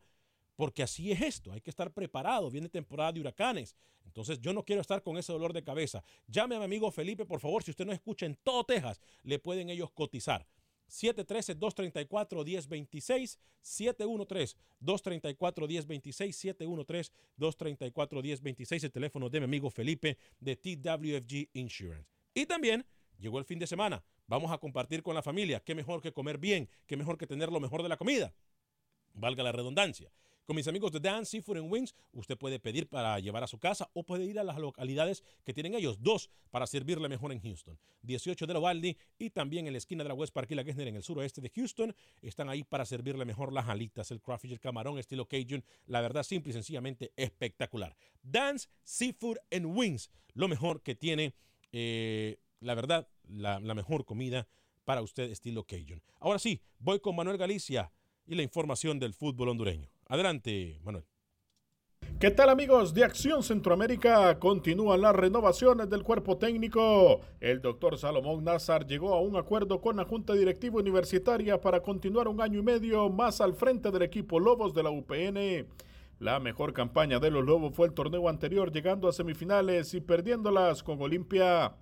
Porque así es esto, hay que estar preparado, viene temporada de huracanes. Entonces yo no quiero estar con ese dolor de cabeza. Llame a mi amigo Felipe, por favor, si usted no escucha en todo Texas, le pueden ellos cotizar. 713-234-1026, 713-234-1026, 713-234-1026, el teléfono de mi amigo Felipe de TWFG Insurance. Y también llegó el fin de semana, vamos a compartir con la familia, qué mejor que comer bien, qué mejor que tener lo mejor de la comida, valga la redundancia. Con mis amigos de Dan Seafood and Wings, usted puede pedir para llevar a su casa o puede ir a las localidades que tienen ellos, dos para servirle mejor en Houston. 18 de la Uvalde y también en la esquina de la West Park y la Gessner en el suroeste de Houston. Están ahí para servirle mejor las alitas, el crawfish, el camarón, estilo Cajun. La verdad, simple y sencillamente espectacular. Dan's Seafood and Wings, lo mejor que tiene, eh, la verdad, la, la mejor comida para usted, estilo Cajun. Ahora sí, voy con Manuel Galicia y la información del fútbol hondureño. Adelante, Manuel. ¿Qué tal amigos de Acción Centroamérica? Continúan las renovaciones del cuerpo técnico. El doctor Salomón Nazar llegó a un acuerdo con la Junta Directiva Universitaria para continuar un año y medio más al frente del equipo Lobos de la UPN. La mejor campaña de los Lobos fue el torneo anterior, llegando a semifinales y perdiéndolas con Olimpia.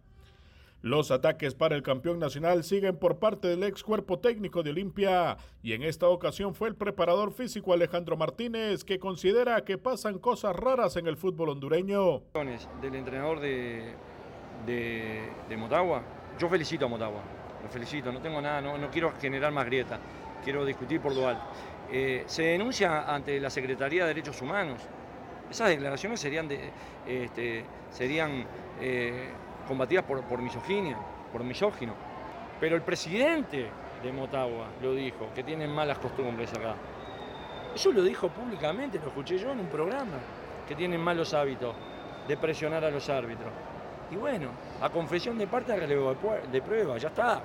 Los ataques para el campeón nacional siguen por parte del ex cuerpo técnico de Olimpia y en esta ocasión fue el preparador físico Alejandro Martínez que considera que pasan cosas raras en el fútbol hondureño. Del entrenador de, de, Motagua, yo felicito a Motagua, lo felicito, no tengo nada, no, no quiero generar más grieta, quiero discutir por lo alto. Eh, se denuncia ante la Secretaría de Derechos Humanos. Esas declaraciones serían, de, este, serían eh, combatidas por, por misoginia, por misógino. Pero el presidente de Motagua lo dijo, que tienen malas costumbres acá. Eso lo dijo públicamente, lo escuché yo en un programa, que tienen malos hábitos de presionar a los árbitros. Y bueno, a confesión de parte, relevo de prueba, ya está.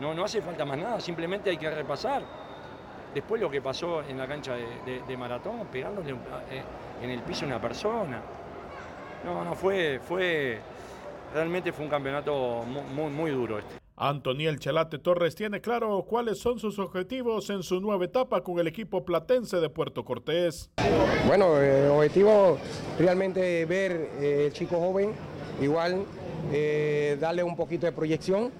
No, no hace falta más nada, simplemente hay que repasar. Después lo que pasó en la cancha de, de, de Maratón, pegándole eh, en el piso a una persona. No, no, fue, fue, realmente fue un campeonato muy, muy, muy duro este. Antoniel Chalate Torres tiene claro cuáles son sus objetivos en su nueva etapa con el equipo platense de Puerto Cortés. Bueno, el objetivo realmente ver eh, el chico joven, igual eh, darle un poquito de proyección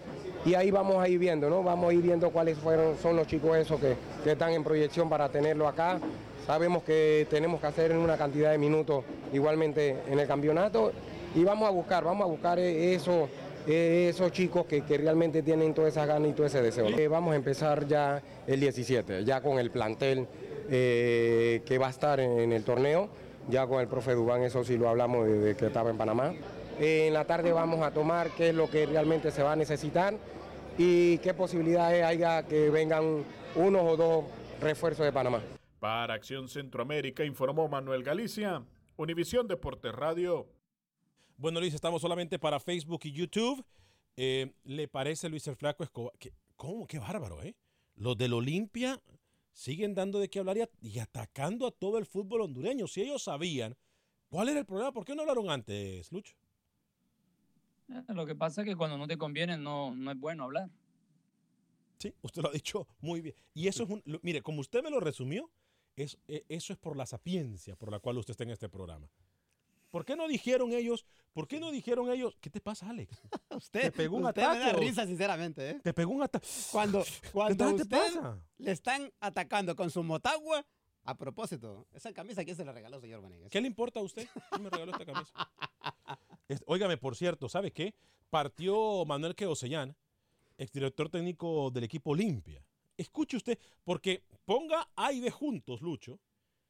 y ahí vamos a ir viendo, ¿no? Vamos a ir viendo cuáles fueron, son los chicos esos que, que están en proyección para tenerlo acá. Sabemos que tenemos que hacer una cantidad de minutos igualmente en el campeonato y vamos a buscar, vamos a buscar eso, eh, esos chicos que, que, realmente tienen toda esa gana y todo ese deseo. Eh, vamos a empezar ya el 17, ya con el plantel eh, que va a estar en, en, el torneo, ya con el profe Dubán, eso sí lo hablamos desde que estaba en Panamá. en la tarde vamos a tomar qué es lo que realmente se va a necesitar y qué posibilidades haya que vengan unos o dos refuerzos de Panamá. Para Acción Centroamérica informó Manuel Galicia, Univisión Deportes Radio. Bueno, Luis, estamos solamente para Facebook y YouTube. Eh, ¿Le parece Luis el Flaco Escobar? ¿Qué, ¿Cómo? Qué bárbaro, ¿eh? Los del Olimpia siguen dando de qué hablar y, y, atacando a todo el fútbol hondureño. Si ellos sabían cuál era el problema, ¿por qué no hablaron antes, Lucho? Eh, lo que pasa es que cuando no te conviene no, no es bueno hablar. Sí, usted lo ha dicho muy bien. Y eso es un, lo, mire, como usted me lo resumió, es, eso es por la sapiencia por la cual usted está en este programa. ¿Por qué no dijeron ellos? ¿Por qué no dijeron ellos? ¿Qué te pasa, Alex? usted, te pegó un usted ataque. me da risa, sinceramente. ¿eh? Te pegó un ataque. Cuando, cuando ¿Qué usted pasa? le están atacando con su motagua, a propósito, esa camisa, ¿quién se la regaló, señor Vanegas? ¿Qué le importa a usted? ¿Quién me regaló esta camisa? Óigame, por cierto, ¿sabe qué? Partió Manuel Queosellán, exdirector técnico del equipo Olimpia. Escuche usted, porque ponga A y B juntos, Lucho,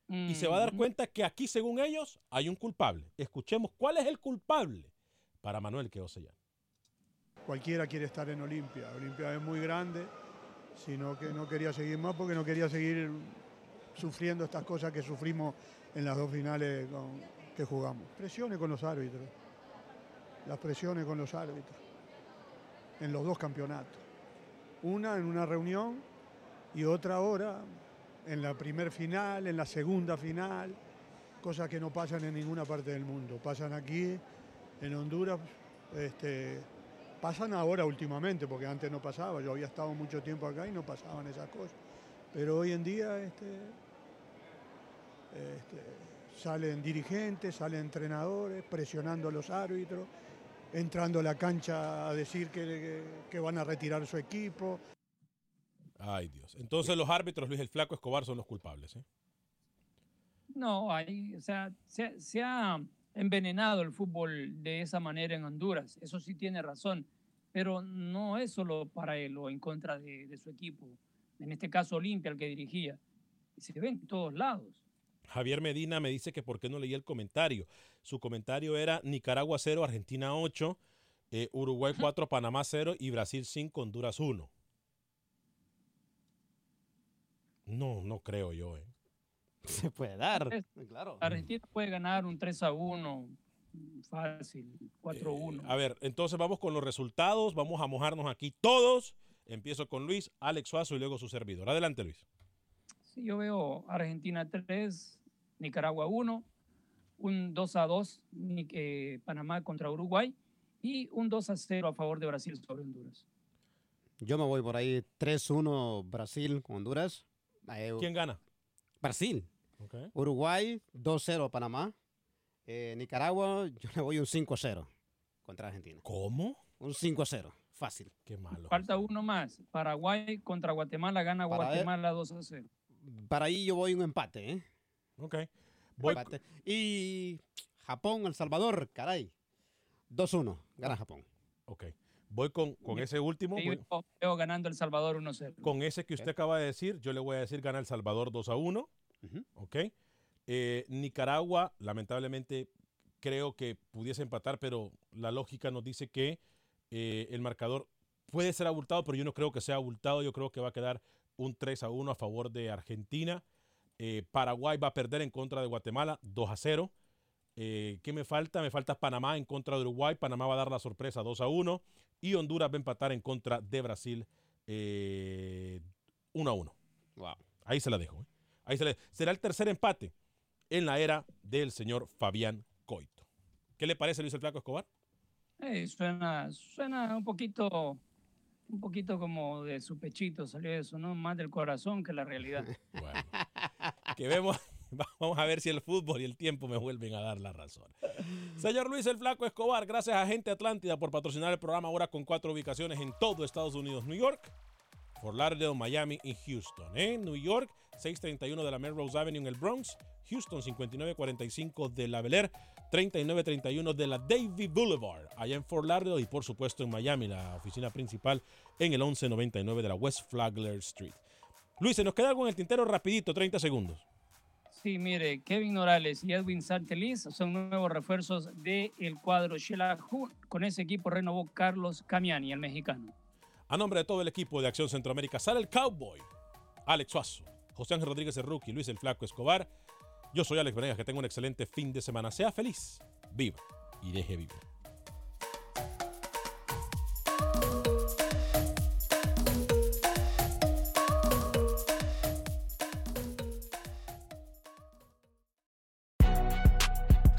y se va a dar cuenta que aquí, según ellos, hay un culpable. Escuchemos cuál es el culpable para Manuel Queosellán. Cualquiera quiere estar en Olimpia. Olimpia es muy grande, sino que no quería seguir más porque no quería seguir sufriendo estas cosas que sufrimos en las dos finales con, que jugamos. Presiones con los árbitros. Las presiones con los árbitros. En los dos campeonatos. Una en una reunión y otra hora en la primer final, en la segunda final, cosas que no pasan en ninguna parte del mundo. Pasan aquí, en Honduras, este, pasan ahora últimamente, porque antes no pasaba. Yo había estado mucho tiempo acá y no pasaban esas cosas. Pero hoy en día este, este, salen dirigentes, salen entrenadores, presionando a los árbitros, entrando a la cancha a decir que, que, que van a retirar su equipo. Ay, Dios. Entonces los árbitros, Luis el Flaco Escobar, son los culpables. ¿eh? No, hay, o sea, se, se, ha envenenado el fútbol de esa manera en Honduras. Eso sí tiene razón. Pero no es solo para él o en contra de, de su equipo. En este caso, Olimpia, el que dirigía. Se ve en todos lados. Javier Medina me dice que por qué no leí el comentario. Su comentario era Nicaragua 0, Argentina 8, eh, Uruguay 4, Panamá 0 y Brasil 5, Honduras 1. No, no creo yo. Eh. Se puede dar, claro. Argentina puede ganar un 3 a 1 fácil, 4 a 1. Eh, a ver, entonces vamos con los resultados. Vamos a mojarnos aquí todos. Empiezo con Luis, Alex Suazo y luego su servidor. Adelante, Luis. Sí, yo veo Argentina 3, Nicaragua 1, un 2 a 2 ni que Panamá contra Uruguay y un 2 a 0 a favor de Brasil sobre Honduras. Yo me voy por ahí 3-1 Brasil con Honduras. Eh, ¿Quién gana? Brasil. Ok. Uruguay 2-0 Panamá. Eh, Nicaragua yo le voy un 5-0 contra Argentina. ¿Cómo? Un 5-0. Fácil. Qué malo. Falta uno más. Paraguay contra Guatemala gana Para- Guatemala 2 a 0. Para ahí yo voy un empate, ¿eh? Ok. Voy- Empate. Y Japón, El Salvador, caray. 2-1. Gana Japón. Ok. Voy con, con ese último. Yo voy- veo- ganando El Salvador 1 a 0. con ese que usted acaba de decir, yo le voy a decir gana El Salvador 2 a 1. Ok. Eh, Nicaragua, lamentablemente, creo que pudiese empatar, pero la lógica nos dice que eh, el marcador puede ser abultado, pero yo no creo que sea abultado. Yo creo que va a quedar un 3 a 1 a favor de Argentina. Eh, Paraguay va a perder en contra de Guatemala 2 a 0. Eh, ¿Qué me falta? Me falta Panamá en contra de Uruguay. Panamá va a dar la sorpresa 2 a 1. Y Honduras va a empatar en contra de Brasil eh, 1 a 1. Wow. Ahí se la dejo. ¿eh? Ahí se la- Será el tercer empate en la era del señor Fabián Coito. ¿Qué le parece Luis el Flaco Escobar? Eh, suena, suena un poquito, un poquito como de su pechito salió eso, ¿no? Más del corazón que la realidad. Que vemos, vamos a ver si el fútbol y el tiempo me vuelven a dar la razón. Señor Luis el Flaco Escobar, gracias a Gente Atlántida por patrocinar el programa ahora con cuatro ubicaciones en todo Estados Unidos, New York, Fort Lauderdale, Miami y Houston. ¿eh? New York, 631 de la Melrose Avenue en el Bronx. Houston, 5945 de la Bel Air. 3931 de la Davie Boulevard, allá en Fort Lauderdale. Y por supuesto en Miami, la oficina principal en el 1199 de la West Flagler Street. Luis, se nos queda algo en el tintero rapidito, 30 segundos. Sí, mire, Kevin Morales y Edwin Santeliz son nuevos refuerzos del cuadro Shelahu. Con ese equipo renovó Carlos Camiani, el mexicano. A nombre de todo el equipo de Acción Centroamérica, sale el Cowboy, Alex Suazo, José Ángel Rodríguez el Rookie, Luis el Flaco Escobar. Yo soy Alex Venegas, que tenga un excelente fin de semana. Sea feliz, viva y deje vivir.